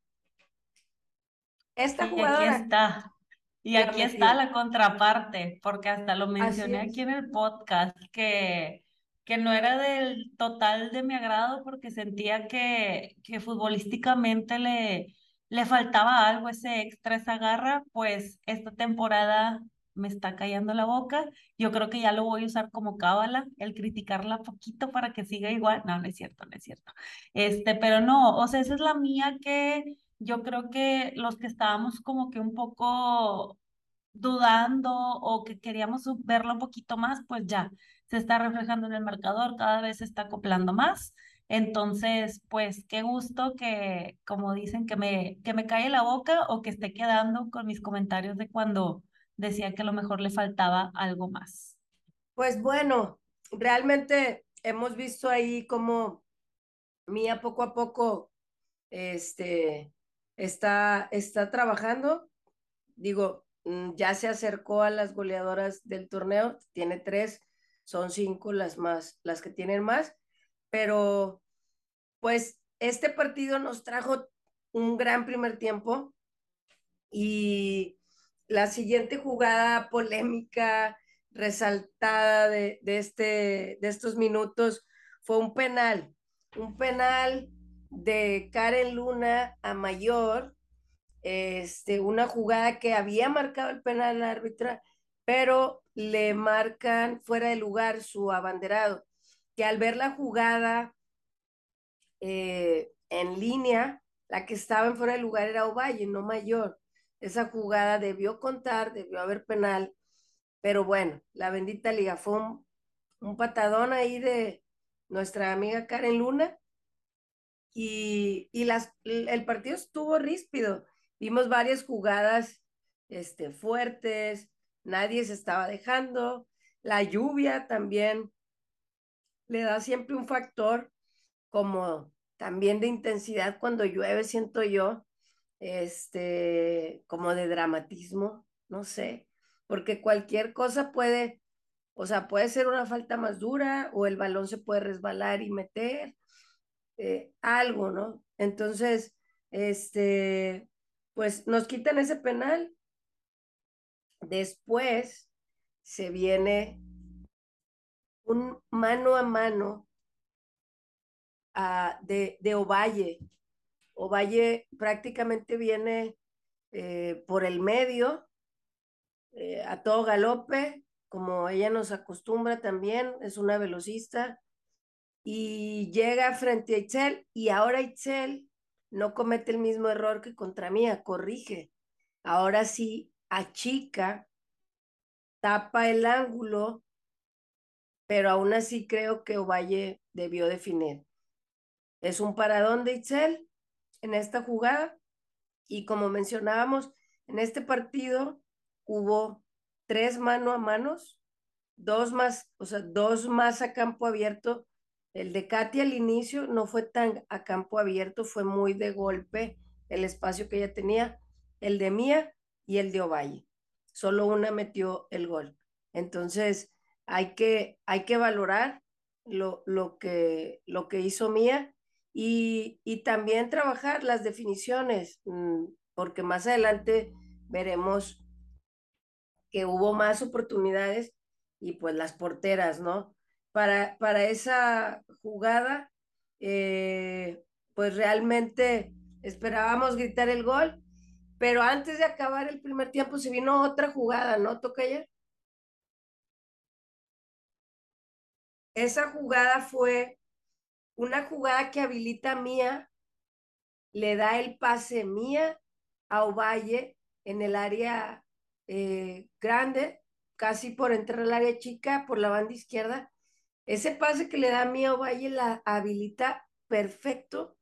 esta jugadora. Aquí está. Y aquí está la contraparte, porque hasta lo mencioné aquí en el podcast, que, que no era del total de mi agrado porque sentía que, que futbolísticamente le, le faltaba algo, ese extra, esa garra, pues esta temporada me está callando la boca. Yo creo que ya lo voy a usar como cábala, el criticarla poquito para que siga igual. No, no es cierto, no es cierto. Este, pero no, o sea, esa es la mía que yo creo que los que estábamos como que un poco dudando o que queríamos verlo un poquito más, pues ya se está reflejando en el marcador, cada vez se está acoplando más. Entonces, pues qué gusto que, como dicen, que me, que me cae la boca o que esté quedando con mis comentarios de cuando decía que a lo mejor le faltaba algo más. Pues bueno, realmente hemos visto ahí como Mía poco a poco este, está, está trabajando. Digo, mm, ya se acercó a las goleadoras del torneo, tiene tres, son cinco las más, las que tienen más pero pues este partido nos trajo un gran primer tiempo y la siguiente jugada polémica, resaltada de, de, este, de estos minutos fue un penal, un penal de Karen Luna a Mayor, este, una jugada que había marcado el penal al árbitra, pero le marcan fuera de lugar su abanderado que al ver la jugada eh, en línea, la que estaba en fuera de lugar era Ovalle, no Mayor. Esa jugada debió contar, debió haber penal, pero bueno, la bendita liga fue un, patadón ahí de nuestra amiga Karen Luna y, y las, el partido estuvo ríspido. Vimos varias jugadas este, fuertes, nadie se estaba dejando, la lluvia también le da siempre un factor como también de intensidad cuando llueve, siento yo, este, como de dramatismo, no sé, porque cualquier cosa puede, o sea, puede ser una falta más dura o el balón se puede resbalar y meter, eh, algo, ¿no? Entonces, este, pues nos quitan ese penal. Después se viene un mano a mano uh, de, de Ovalle. Ovalle prácticamente viene eh, por el medio, eh, a todo galope, como ella nos acostumbra también, es una velocista, y llega frente a Itzel, y ahora Itzel no comete el mismo error que contra mí, corrige. Ahora sí, achica, tapa el ángulo, pero aún así creo que Ovalle debió definir. Es un paradón de Itzel en esta jugada y como mencionábamos, en este partido hubo tres mano a manos, dos más, o sea, dos más a campo abierto el de Katy al inicio no fue tan a campo abierto, fue muy de golpe el espacio que ella tenía. El de Mía y el de Ovalle. Solo una metió el gol. Entonces, hay que, hay que valorar lo, lo, que, lo que hizo Mía y, y también trabajar las definiciones, mm, porque más adelante veremos que hubo más oportunidades y pues las porteras, ¿no? Para, para esa jugada, eh, pues realmente esperábamos gritar el gol, pero antes de acabar el primer tiempo se vino otra jugada, ¿no, ayer Esa jugada fue una jugada que habilita a Mía, le da el pase Mía a Ovalle en el área eh, grande, casi por entrar al área chica, por la banda izquierda, ese pase que le da a Mía Ovalle la habilita perfecto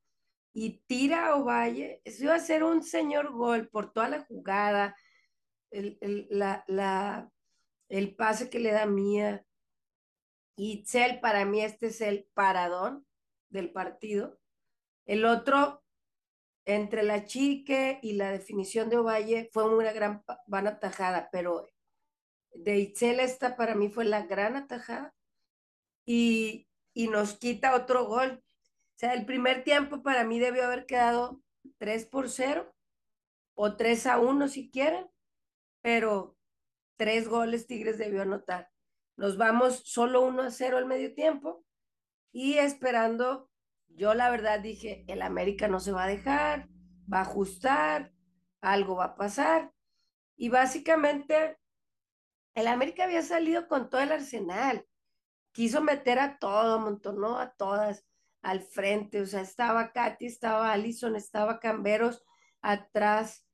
y tira a Ovalle. Eso iba a ser un señor gol por toda la jugada, el, la, la, el pase que le da Mía. Y Cel, para mí este es el paradón del partido. El otro, entre la chique y la definición de Ovalle, fue una gran van atajada, pero de Itzel esta para mí fue la gran atajada y, nos quita otro gol. O sea, el primer tiempo para mí debió haber quedado 3 por 0 o 3 a 1 si quieren, pero tres goles Tigres debió anotar. Nos vamos solo 1 a 0 al medio tiempo y esperando, yo la verdad dije, el América no se va a dejar, va a ajustar, algo va a pasar. Y básicamente, el América había salido con todo el arsenal quiso meter a todo, amontonó a todas al frente, o sea, estaba Katy, estaba Allison, estaba Camberos, atrás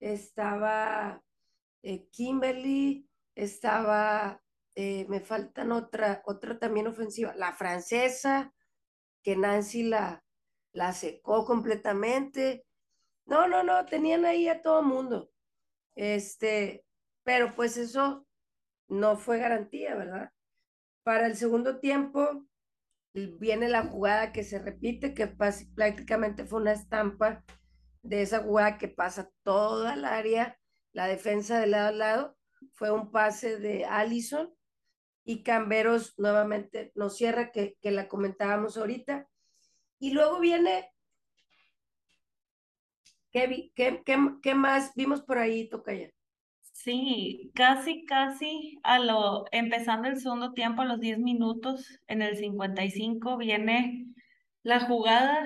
estaba eh, Kimberly, estaba, eh, me faltan otra, otra también ofensiva, la francesa, que Nancy la, la secó completamente. No, no, no, tenían ahí a todo mundo. Este, pero pues eso no fue garantía, ¿verdad? Para el segundo tiempo viene la jugada que se repite, que prácticamente fue una estampa de esa jugada que pasa toda el área, la defensa de lado a lado, fue un pase de Allison y Camberos nuevamente nos cierra, que, que la comentábamos ahorita. Y luego viene, ¿qué, qué, qué, qué más vimos por ahí, Tocaya? Sí, casi, casi a lo, empezando el segundo tiempo, a los 10 minutos, en el 55, viene la jugada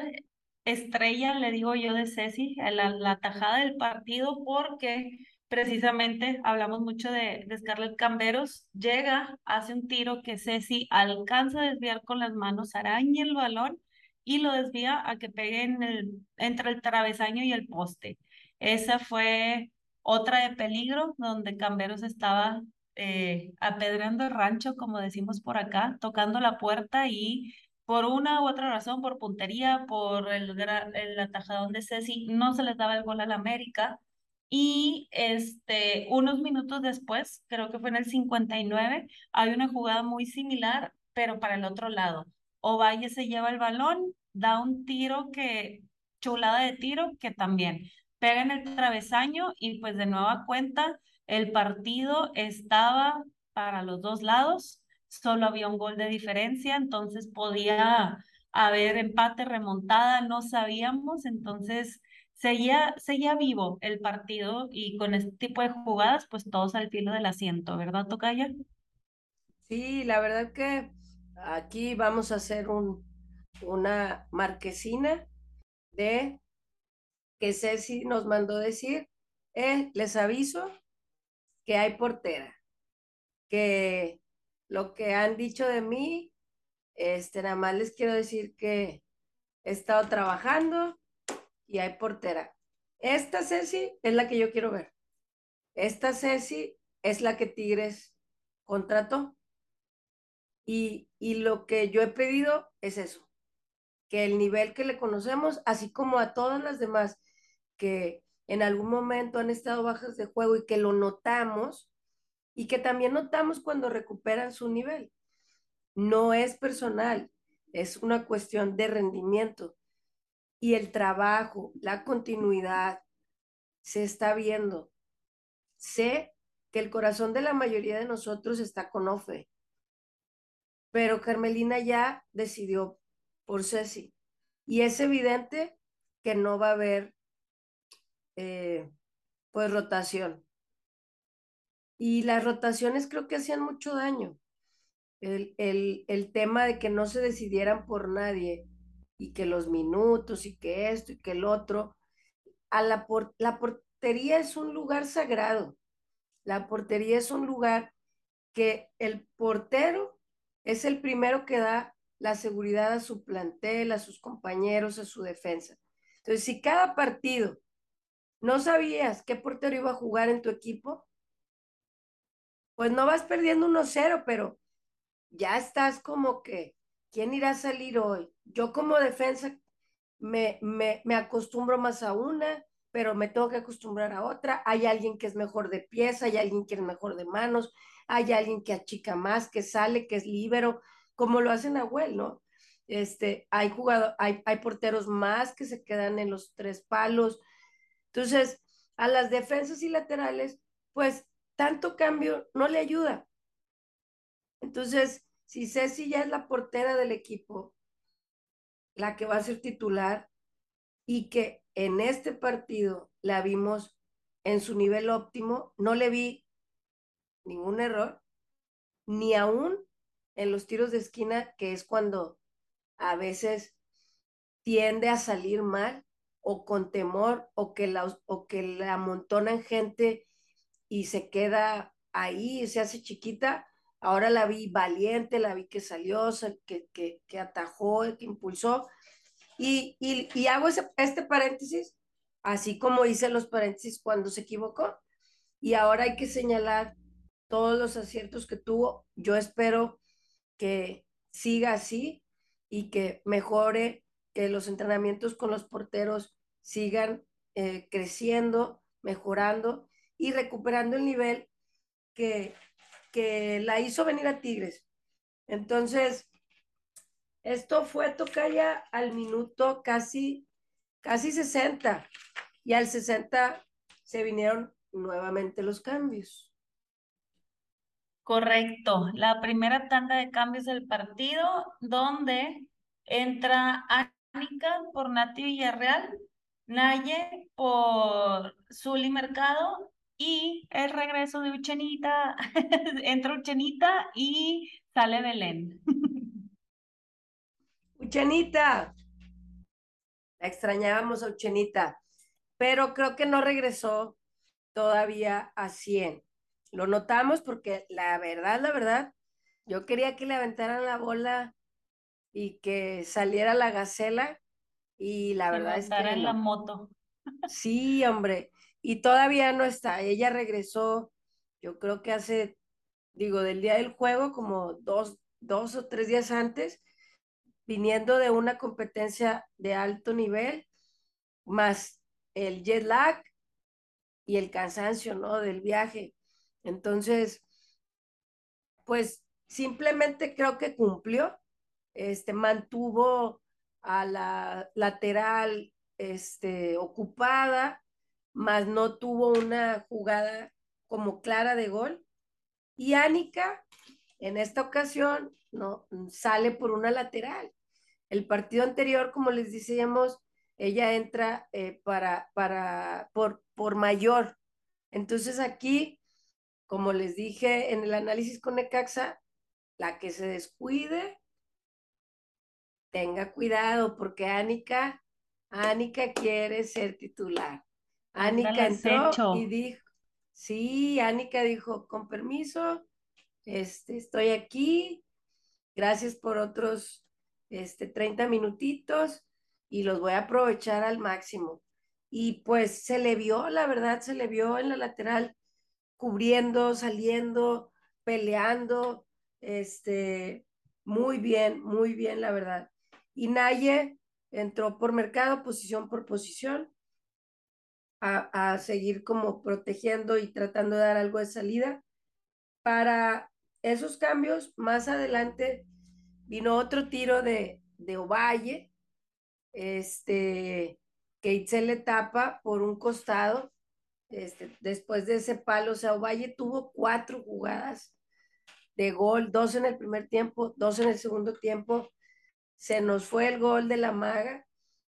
estrella, le digo yo, de Ceci, la, la tajada del partido, porque precisamente hablamos mucho de, de Scarlett Camberos, llega, hace un tiro que Ceci alcanza a desviar con las manos, araña el balón y lo desvía a que pegue en el, entre el travesaño y el poste. Esa fue otra de peligro, donde Camberos estaba eh, apedrando el rancho, como decimos por acá, tocando la puerta y por una u otra razón, por puntería, por el, el atajadón de Ceci, no se les daba el gol al América. Y este, unos minutos después, creo que fue en el 59, hay una jugada muy similar pero para el otro lado. Ovalle se lleva el balón, da un tiro que, chulada de tiro, que también pega en el travesaño y pues de nueva cuenta el partido estaba para los dos lados, solo había un gol de diferencia, entonces podía haber empate, remontada, no sabíamos, entonces seguía, seguía vivo el partido y con este tipo de jugadas, pues todos al filo del asiento, ¿verdad, Tocaya? Sí, la verdad que aquí vamos a hacer un, una marquesina de que Ceci nos mandó decir, eh, les aviso que hay portera, que lo que han dicho de mí, este, nada más les quiero decir que he estado trabajando y hay portera. Esta Ceci es la que yo quiero ver. Esta Ceci es la que Tigres contrató. Y, y lo que yo he pedido es eso, que el nivel que le conocemos, así como a todas las demás que en algún momento han estado bajas de juego y que lo notamos y que también notamos cuando recuperan su nivel. No es personal, es una cuestión de rendimiento y el trabajo, la continuidad se está viendo. Sé que el corazón de la mayoría de nosotros está con Ofe, pero Carmelina ya decidió por Ceci y es evidente que no va a haber eh, pues rotación. Y las rotaciones creo que hacían mucho daño. El, el, el, tema de que no se decidieran por nadie y que los minutos y que esto y que el otro. A la, por, la portería es un lugar sagrado. La portería es un lugar que el portero es el primero que da la seguridad a su plantel, a sus compañeros, a su defensa. Entonces, si cada partido no sabías qué portero iba a jugar en tu equipo, pues no vas perdiendo 1-0, pero ya estás como que, ¿quién irá a salir hoy? Yo como defensa me, me, me acostumbro más a una, pero me tengo que acostumbrar a otra. Hay alguien que es mejor de pieza, hay alguien que es mejor de manos, hay alguien que achica más, que sale, que es líbero, como lo hacen a ¿no? Este, hay jugado, hay, hay porteros más que se quedan en los tres palos, entonces, a las defensas y laterales, pues tanto cambio no le ayuda. Entonces, si Ceci ya es la portera del equipo, la que va a ser titular, y que en este partido la vimos en su nivel óptimo, no le vi ningún error, ni aún en los tiros de esquina, que es cuando a veces tiende a salir mal, o con temor o que la, o que la amontonan gente y se queda ahí, se hace chiquita. Ahora la vi valiente, la vi que salió, que, que, que atajó, que impulsó. Y, y, y hago ese, este paréntesis, así como hice los paréntesis cuando se equivocó. Y ahora hay que señalar todos los aciertos que tuvo. Yo espero que siga así y que mejore que los entrenamientos con los porteros sigan eh, creciendo, mejorando y recuperando el nivel que, que la hizo venir a Tigres. Entonces, esto fue Tocaya al minuto casi, casi 60 y al 60 se vinieron nuevamente los cambios. Correcto, la primera tanda de cambios del partido donde entra por Nati Villarreal, Naye por Zuli Mercado y el regreso de Uchenita, entra Uchenita y sale Belén. Uchenita, la extrañábamos a Uchenita, pero creo que no regresó todavía a 100. Lo notamos porque la verdad, la verdad, yo quería que le aventaran la bola y que saliera la gacela y la verdad es que en la moto. Sí, hombre, y todavía no está. Ella regresó, yo creo que hace, digo, del día del juego, como dos, dos o tres días antes, viniendo de una competencia de alto nivel, más el jet lag y el cansancio, ¿no? Del viaje. Entonces, pues simplemente creo que cumplió, este, mantuvo a la lateral este, ocupada, más no tuvo una jugada como clara de gol. Y Ánica, en esta ocasión, no sale por una lateral. El partido anterior, como les decíamos, ella entra eh, para, para, por, por mayor. Entonces aquí, como les dije en el análisis con Necaxa, la que se descuide, tenga cuidado, porque Ánica, Ánica quiere ser titular. Ánica entró y dijo, sí, Ánica dijo, con permiso, este, estoy aquí, gracias por otros este, 30 minutitos y los voy a aprovechar al máximo. Y pues se le vio, la verdad, se le vio en la lateral cubriendo, saliendo, peleando, este, muy bien, muy bien, la verdad. Y Naye entró por mercado, posición por posición, a, a seguir como protegiendo y tratando de dar algo de salida. Para esos cambios, más adelante vino otro tiro de, de Ovalle, este, que Itzel le tapa por un costado, este, después de ese palo, o sea, Ovalle tuvo cuatro jugadas de gol, dos en el primer tiempo, dos en el segundo tiempo, se nos fue el gol de la maga,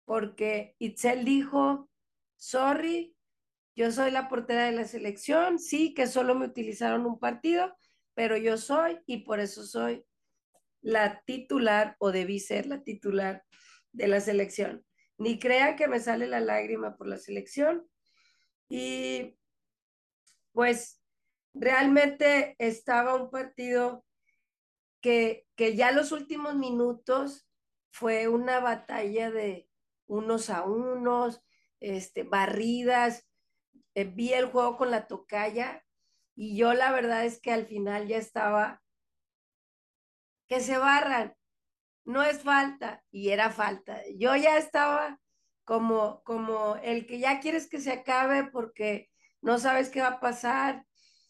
porque Itzel dijo, sorry, yo soy la portera de la selección, sí, que solo me utilizaron un partido, pero yo soy y por eso soy la titular o debí ser la titular de la selección. Ni crea que me sale la lágrima por la selección. Y pues realmente estaba un partido que, que ya los últimos minutos fue una batalla de unos a unos, este, barridas. Eh, vi el juego con la tocaya y yo la verdad es que al final ya estaba que se barran, no es falta, y era falta. Yo ya estaba como, como el que ya quieres que se acabe porque no sabes qué va a pasar,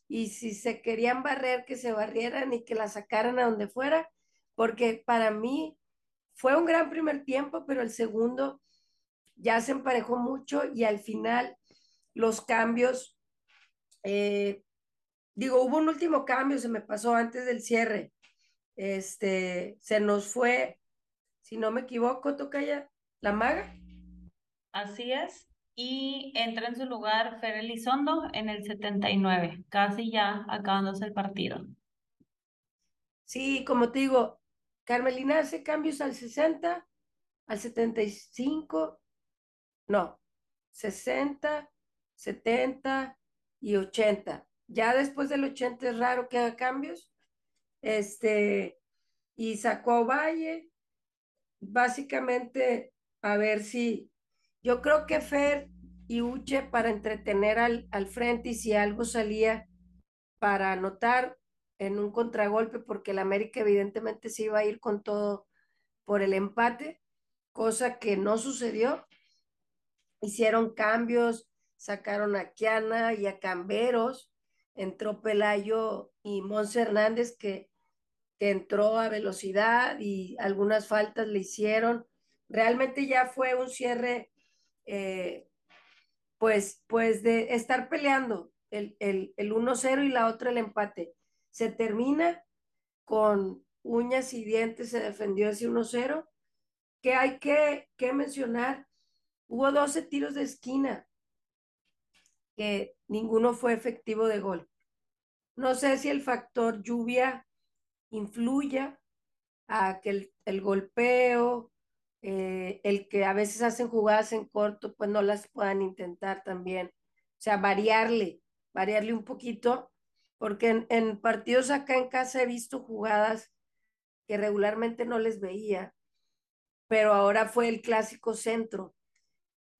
y si se querían barrer, que se barrieran y que la sacaran a donde fuera, porque para mí fue un gran primer tiempo, pero el segundo ya se emparejó mucho y al final los cambios, eh, digo, hubo un último cambio, se me pasó antes del cierre, este, se nos fue, si no me equivoco, toca ya la maga. Así es. Y entra en su lugar Fer Elizondo en el 79, casi ya acabándose el partido. Sí, como te digo, Carmelina hace cambios al 60, al 75, no, 60, 70 y 80. Ya después del 80 es raro que haga cambios, este, y sacó Valle, básicamente a ver si, yo creo que Fer y Uche para entretener al, al frente y si algo salía para anotar en un contragolpe, porque el América evidentemente se iba a ir con todo por el empate, cosa que no sucedió. Hicieron cambios, sacaron a Kiana y a Camberos, entró Pelayo y Monse Hernández, que que entró a velocidad y algunas faltas le hicieron. Realmente ya fue un cierre, eh, pues, pues de estar peleando el, el, el 1-0 y la otra el empate. Se termina con uñas y dientes, se defendió ese 1-0, que hay que, que mencionar, hubo 12 tiros de esquina, que ninguno fue efectivo de gol. No sé si el factor lluvia influya a que el, golpeo, eh, el que a veces hacen jugadas en corto, pues no las puedan intentar también. O sea, variarle, variarle un poquito, porque en, partidos acá en casa he visto jugadas que regularmente no les veía, pero ahora fue el clásico centro.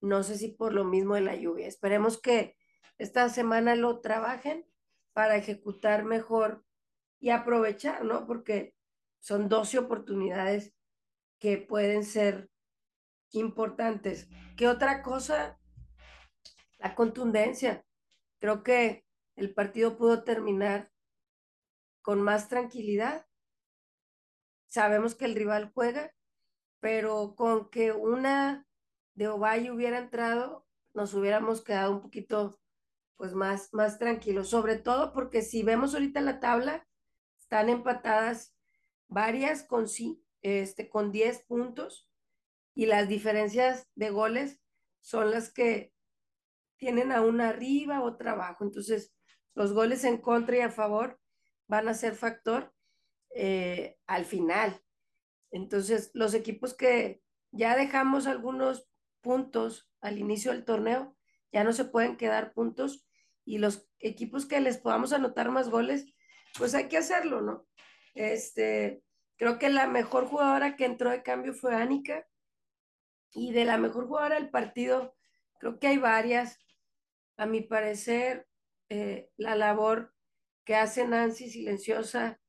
No sé si por lo mismo de la lluvia. Esperemos que esta semana lo trabajen para ejecutar mejor y aprovechar, ¿no? Porque son 12 oportunidades que pueden ser importantes. ¿Qué otra cosa? La contundencia. Creo que el partido pudo terminar con más tranquilidad sabemos que el rival juega, pero con que una de Ovalle hubiera entrado, nos hubiéramos quedado un poquito pues más, más tranquilos, sobre todo porque si vemos ahorita la tabla, están empatadas varias con, este, con 10 puntos y las diferencias de goles son las que tienen a una arriba, otra abajo. Entonces, los goles en contra y a favor van a ser factor eh, al final. Entonces, los equipos que ya dejamos algunos puntos al inicio del torneo, ya no se pueden quedar puntos y los equipos que les podamos anotar más goles, pues hay que hacerlo, ¿no? Este, creo que la mejor jugadora que entró de cambio fue Anika y de la mejor jugadora del partido, creo que hay varias. A mi parecer, eh, la labor que hace Nancy silenciosa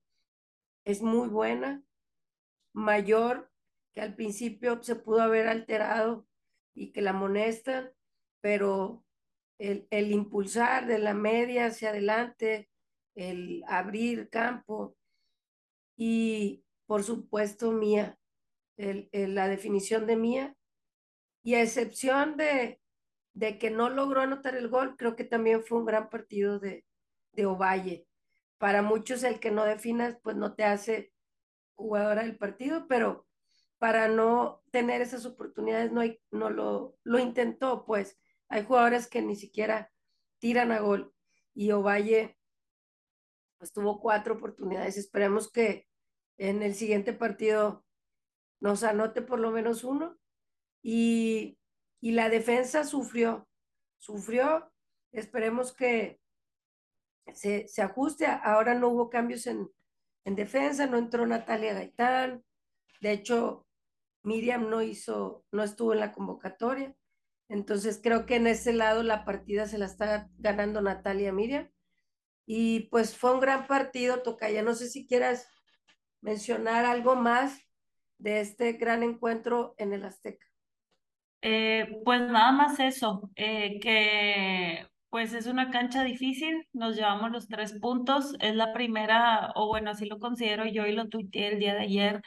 es muy buena, mayor, que al principio se pudo haber alterado y que la amonestan, pero el, el impulsar de la media hacia adelante, el abrir campo y por supuesto mía, el, la definición de mía y a excepción de, de que no logró anotar el gol, creo que también fue un gran partido de, de Ovalle. Para muchos el que no definas pues no te hace jugadora del partido, pero para no tener esas oportunidades no, hay, no lo, lo intentó, pues hay jugadores que ni siquiera tiran a gol y Ovalle pues tuvo cuatro oportunidades. Esperemos que en el siguiente partido nos anote por lo menos uno y, y la defensa sufrió, sufrió, esperemos que se, se, ajuste, ahora no hubo cambios en, en defensa, no entró Natalia Gaitán, de hecho Miriam no hizo, no estuvo en la convocatoria, entonces creo que en ese lado la partida se la está ganando Natalia Miriam. Y pues fue un gran partido, Tocaya. No sé si quieras mencionar algo más de este gran encuentro en el Azteca. Eh, pues nada más eso, eh, que pues es una cancha difícil, nos llevamos los tres puntos, es la primera, o bueno, así lo considero yo y lo tuiteé el día de ayer,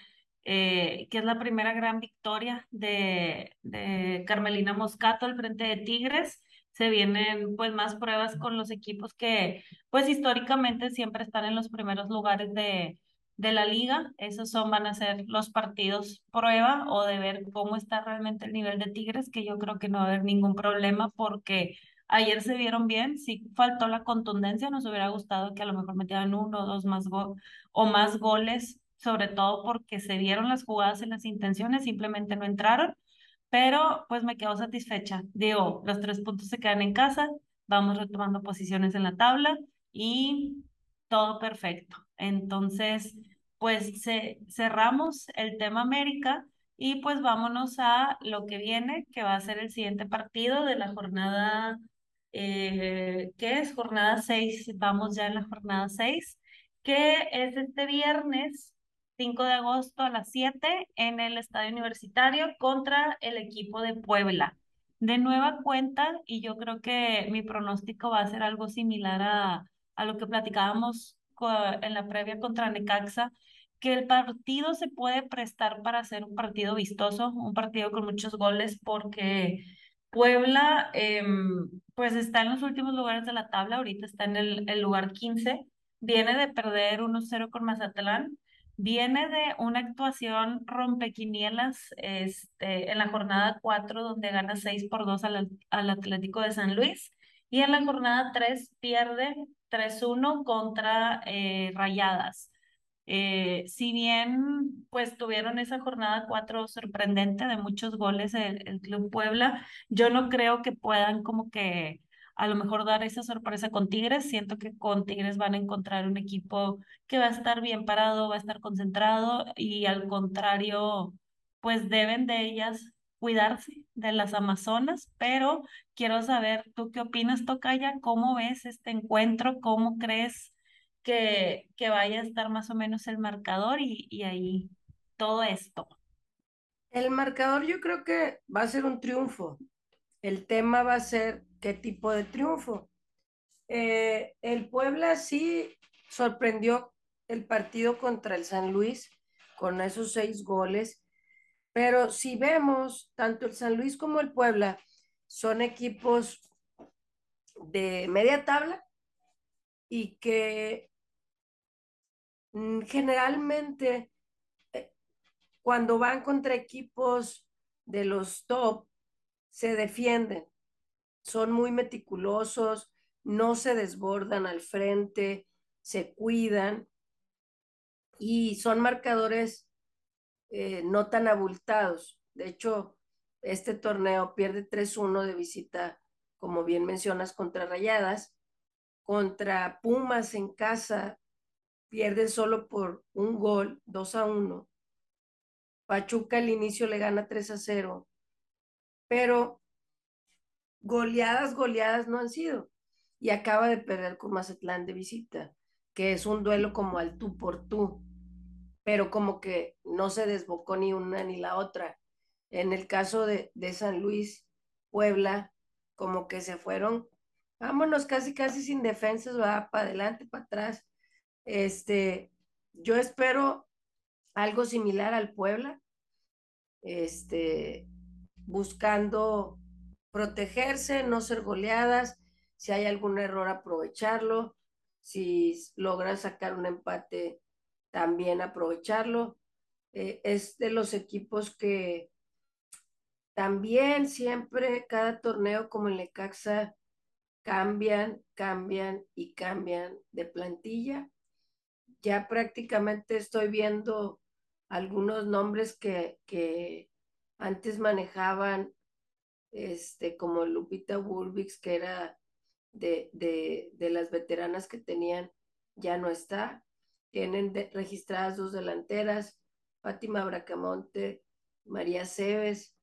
eh, que es la primera gran victoria de, de Carmelina Moscato al frente de Tigres. Se vienen pues más pruebas con los equipos que pues históricamente siempre están en los primeros lugares de, de la liga. Esos son, van a ser los partidos prueba o de ver cómo está realmente el nivel de Tigres, que yo creo que no va a haber ningún problema porque ayer se vieron bien, sí faltó la contundencia, nos hubiera gustado que a lo mejor metieran uno o dos más go o más goles, sobre todo porque se vieron las jugadas en las intenciones, simplemente no entraron, pero pues me quedo satisfecha. Digo, los tres puntos se quedan en casa, vamos retomando posiciones en la tabla y todo perfecto. Entonces, pues cerramos el tema América y pues vámonos a lo que viene, que va a ser el siguiente partido de la jornada, eh, ¿qué es? Jornada 6, vamos ya en la jornada 6, que es este viernes 5 de agosto a las 7 en el Estadio Universitario contra el equipo de Puebla. De nueva cuenta, y yo creo que mi pronóstico va a ser algo similar a, a lo que platicábamos en la previa contra Necaxa, que el partido se puede prestar para ser un partido vistoso, un partido con muchos goles, porque Puebla, em, pues está en los últimos lugares de la tabla, ahorita está en el, el lugar 15, viene de perder 1-0 con Mazatlán, viene de una actuación rompequinielas este, en la jornada 4, donde gana 6 por 2 al, al Atlético de San Luis, y en la jornada 3 pierde 3-1 contra eh, Rayadas. Eh, si bien pues tuvieron esa jornada 4 sorprendente de muchos goles el, el, Club Puebla, yo no creo que puedan como que a lo mejor dar esa sorpresa con Tigres. Siento que con Tigres van a encontrar un equipo que va a estar bien parado, va a estar concentrado y al contrario, pues deben de ellas cuidarse de las Amazonas, pero quiero saber, ¿tú qué opinas, Tocaya? ¿Cómo ves este encuentro? ¿Cómo crees que, que vaya a estar más o menos el marcador y, y ahí todo esto? El marcador yo creo que va a ser un triunfo. El tema va a ser qué tipo de triunfo. Eh, el Puebla sí sorprendió el partido contra el San Luis con esos seis goles. Pero si vemos, tanto el San Luis como el Puebla son equipos de media tabla y que mm, generalmente eh, cuando van contra equipos de los top se defienden, son muy meticulosos, no se desbordan al frente, se cuidan y son marcadores eh, no tan abultados. De hecho, este torneo pierde 3-1 de visita, como bien mencionas, contra Rayadas. Contra Pumas en casa pierde solo por un gol, 2 a 1. Pachuca al inicio le gana 3 a 0. Pero goleadas, goleadas no han sido. Y acaba de perder con Mazatlán de visita, que es un duelo como al tú por tú pero como que no se desbocó ni una ni la otra. En el caso de, de San Luis, Puebla, como que se fueron, vámonos casi, casi sin defensas, va para adelante, para atrás. Este, yo espero algo similar al Puebla, este, buscando protegerse, no ser goleadas, si hay algún error aprovecharlo, si logran sacar un empate también aprovecharlo. Eh, es de los equipos que también siempre, cada torneo como el Lecaxa, cambian, cambian y cambian de plantilla. Ya prácticamente estoy viendo algunos nombres que, que antes manejaban, este, como Lupita Bulbix, que era de, de, de las veteranas que tenían, ya no está tienen registradas dos delanteras, Fátima Bracamonte, María Cebes,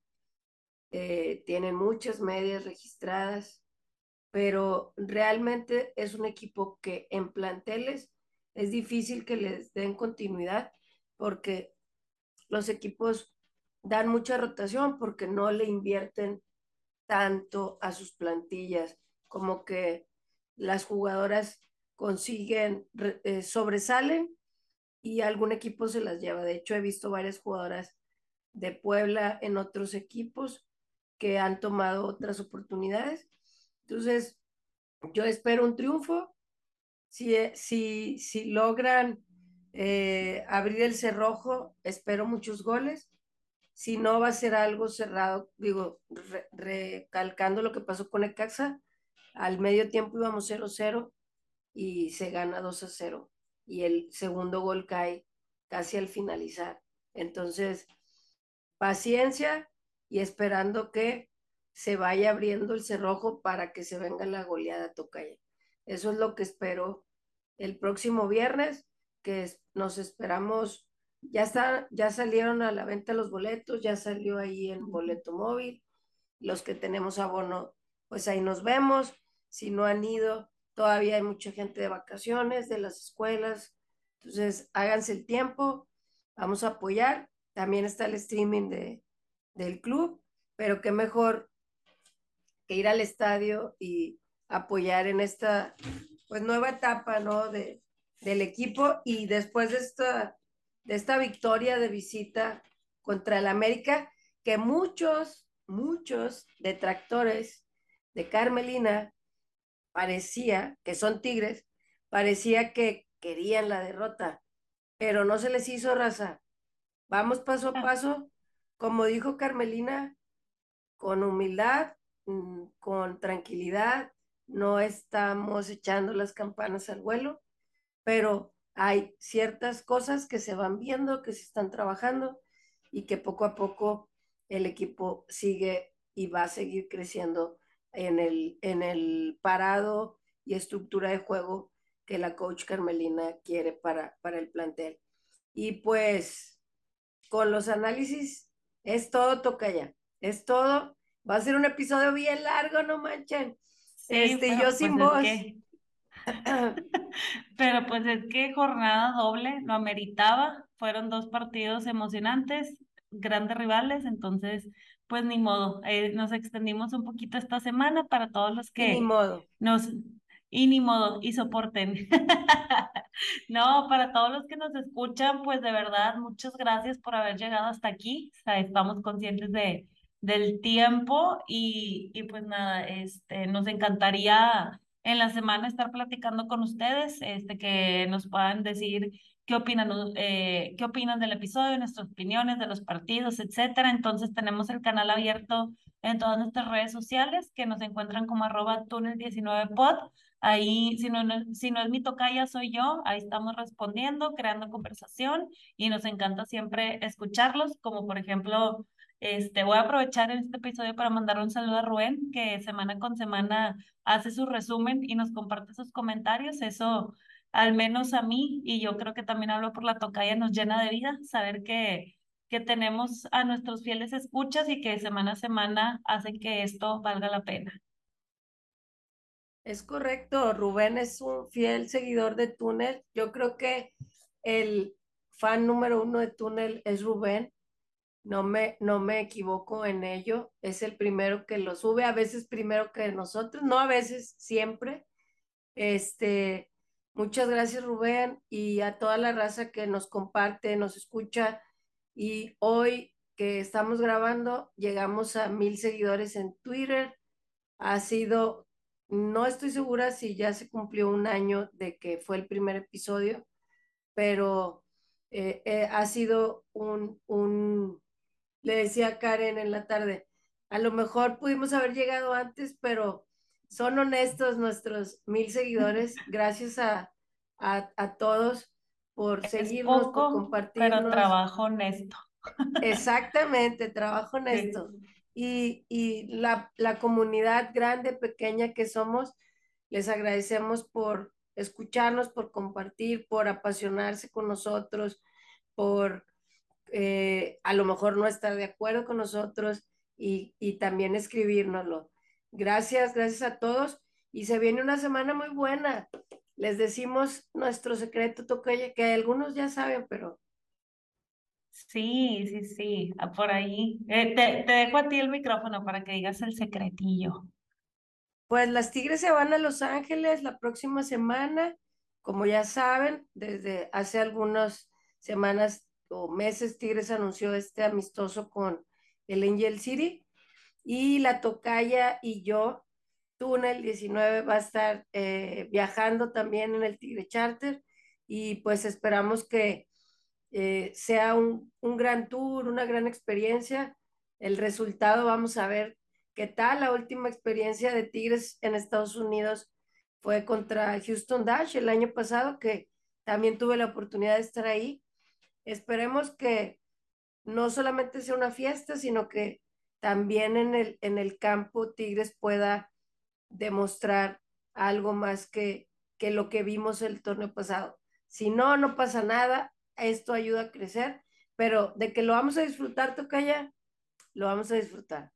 eh, tienen muchas medias registradas, pero realmente es un equipo que en planteles es difícil que les den continuidad porque los equipos dan mucha rotación porque no le invierten tanto a sus plantillas, como que las jugadoras consiguen, eh, sobresalen y algún equipo se las lleva. De hecho, he visto varias jugadoras de Puebla en otros equipos que han tomado otras oportunidades. Entonces, yo espero un triunfo. Si, eh, si, si logran eh, abrir el cerrojo, espero muchos goles. Si no, va a ser algo cerrado. Digo, recalcando lo que pasó con Ecaxa, al medio tiempo íbamos 0-0 y se gana 2 a 0 y el segundo gol cae casi al finalizar. Entonces, paciencia y esperando que se vaya abriendo el cerrojo para que se venga la goleada Tocaya. Eso es lo que espero el próximo viernes, que nos esperamos, ya está, ya salieron a la venta los boletos, ya salió ahí en boleto móvil. Los que tenemos abono, pues ahí nos vemos. Si no han ido, Todavía hay mucha gente de vacaciones, de las escuelas. Entonces, háganse el tiempo, vamos a apoyar. También está el streaming de, del club, pero qué mejor que ir al estadio y apoyar en esta pues nueva etapa, ¿no? De, del equipo y después de esta, de esta victoria de visita contra el América, que muchos, muchos detractores de Carmelina parecía, que son tigres, parecía que querían la derrota, pero no se les hizo raza. Vamos paso a ah. paso, como dijo Carmelina, con humildad, mm, con tranquilidad, no estamos echando las campanas al vuelo, pero hay ciertas cosas que se van viendo, que se están trabajando y que poco a poco el equipo sigue y va a seguir creciendo en el, en el parado y estructura de juego que la coach Carmelina quiere para, para el plantel. Y pues con los análisis es todo, toca ya. Es todo. Va a ser un episodio bien largo, no manchen. este, yo pues sin voz. pero pues es que jornada doble lo ameritaba. Fueron dos partidos emocionantes, grandes rivales, entonces pues ni modo, eh, nos extendimos un poquito esta semana para todos los que ni modo. nos y ni modo, y soporten. no, para todos los que nos escuchan, pues de verdad, muchas gracias por haber llegado hasta aquí. estamos conscientes de, del tiempo y, y pues nada, este, nos encantaría en la semana estar platicando con ustedes, este, que nos puedan decir qué opinan, eh, qué opinan del episodio, nuestras opiniones de los partidos, etcétera. Entonces tenemos el canal abierto en todas nuestras redes sociales que nos encuentran como arroba túnel19pod. Ahí, si no, si no es mi tocaya, soy yo. Ahí estamos respondiendo, creando conversación y nos encanta siempre escucharlos, como por ejemplo, este, voy a aprovechar en este episodio para mandar un saludo a Rubén, que semana con semana hace su resumen y nos comparte sus comentarios. Eso, al menos a mí, y yo creo que también hablo por la tocaya, nos llena de vida saber que, que tenemos a nuestros fieles escuchas y que semana a semana hacen que esto valga la pena. Es correcto, Rubén es un fiel seguidor de Túnel. Yo creo que el fan número uno de Túnel es Rubén. No me, no me equivoco en ello. Es el primero que lo sube, a veces primero que nosotros, no a veces, siempre. Este, muchas gracias Rubén y a toda la raza que nos comparte, nos escucha. Y hoy que estamos grabando, llegamos a mil seguidores en Twitter. Ha sido no estoy segura si ya se cumplió un año de que fue el primer episodio, pero eh, eh, ha sido un, un, le decía Karen en la tarde, a lo mejor pudimos haber llegado antes, pero son honestos nuestros mil seguidores. Gracias a, a, todos por seguirnos, por compartir. Pero trabajo honesto. Exactamente, trabajo honesto y, y la, la, comunidad grande, pequeña que somos, les agradecemos por escucharnos, por compartir, por apasionarse con nosotros, por eh, a lo mejor no estar de acuerdo con nosotros y, y también escribírnoslo. Gracias, gracias a todos y se viene una semana muy buena. Les decimos nuestro secreto, Tocayo, que algunos ya saben, pero Sí, sí, sí, ah, por ahí. Eh, te, te dejo a ti el micrófono para que digas el secretillo. Pues las Tigres se van a Los Ángeles la próxima semana. Como ya saben, desde hace algunas semanas o meses Tigres anunció este amistoso con el Angel City y la Tocaya y yo, Túnel 19 va a estar eh, viajando también en el Tigre Charter y pues esperamos que eh, sea un, un, gran tour, una gran experiencia. El resultado, vamos a ver qué tal. La última experiencia de Tigres en Estados Unidos fue contra Houston Dash el año pasado, que también tuve la oportunidad de estar ahí. Esperemos que no solamente sea una fiesta, sino que también en el, en el campo Tigres pueda demostrar algo más que, que lo que vimos el torneo pasado. Si no, no pasa nada esto ayuda a crecer, pero de que lo vamos a disfrutar, Tocaya, lo vamos a disfrutar.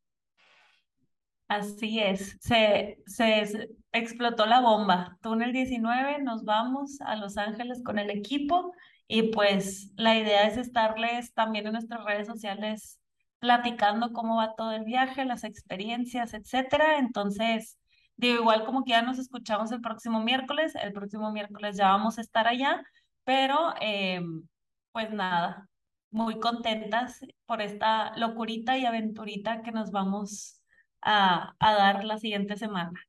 Así es, se, se explotó la bomba. Túnel 19, nos vamos a Los Ángeles con el equipo y pues la idea es estarles también en nuestras redes sociales platicando cómo va todo el viaje, las experiencias, etcétera. Entonces, digo, igual como que ya nos escuchamos el próximo miércoles, el próximo miércoles ya vamos a estar allá, pero eh, pues nada, muy contentas por esta locurita y aventurita que nos vamos a, dar la siguiente semana.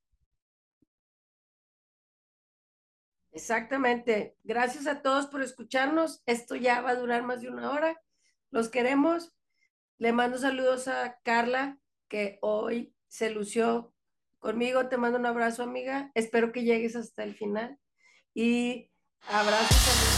Exactamente. Gracias a todos por escucharnos. Esto ya va a durar más de una hora. Los queremos. Le mando saludos a Carla, que hoy se lució conmigo. Te mando un abrazo, amiga. Espero que llegues hasta el final. Y abrazos a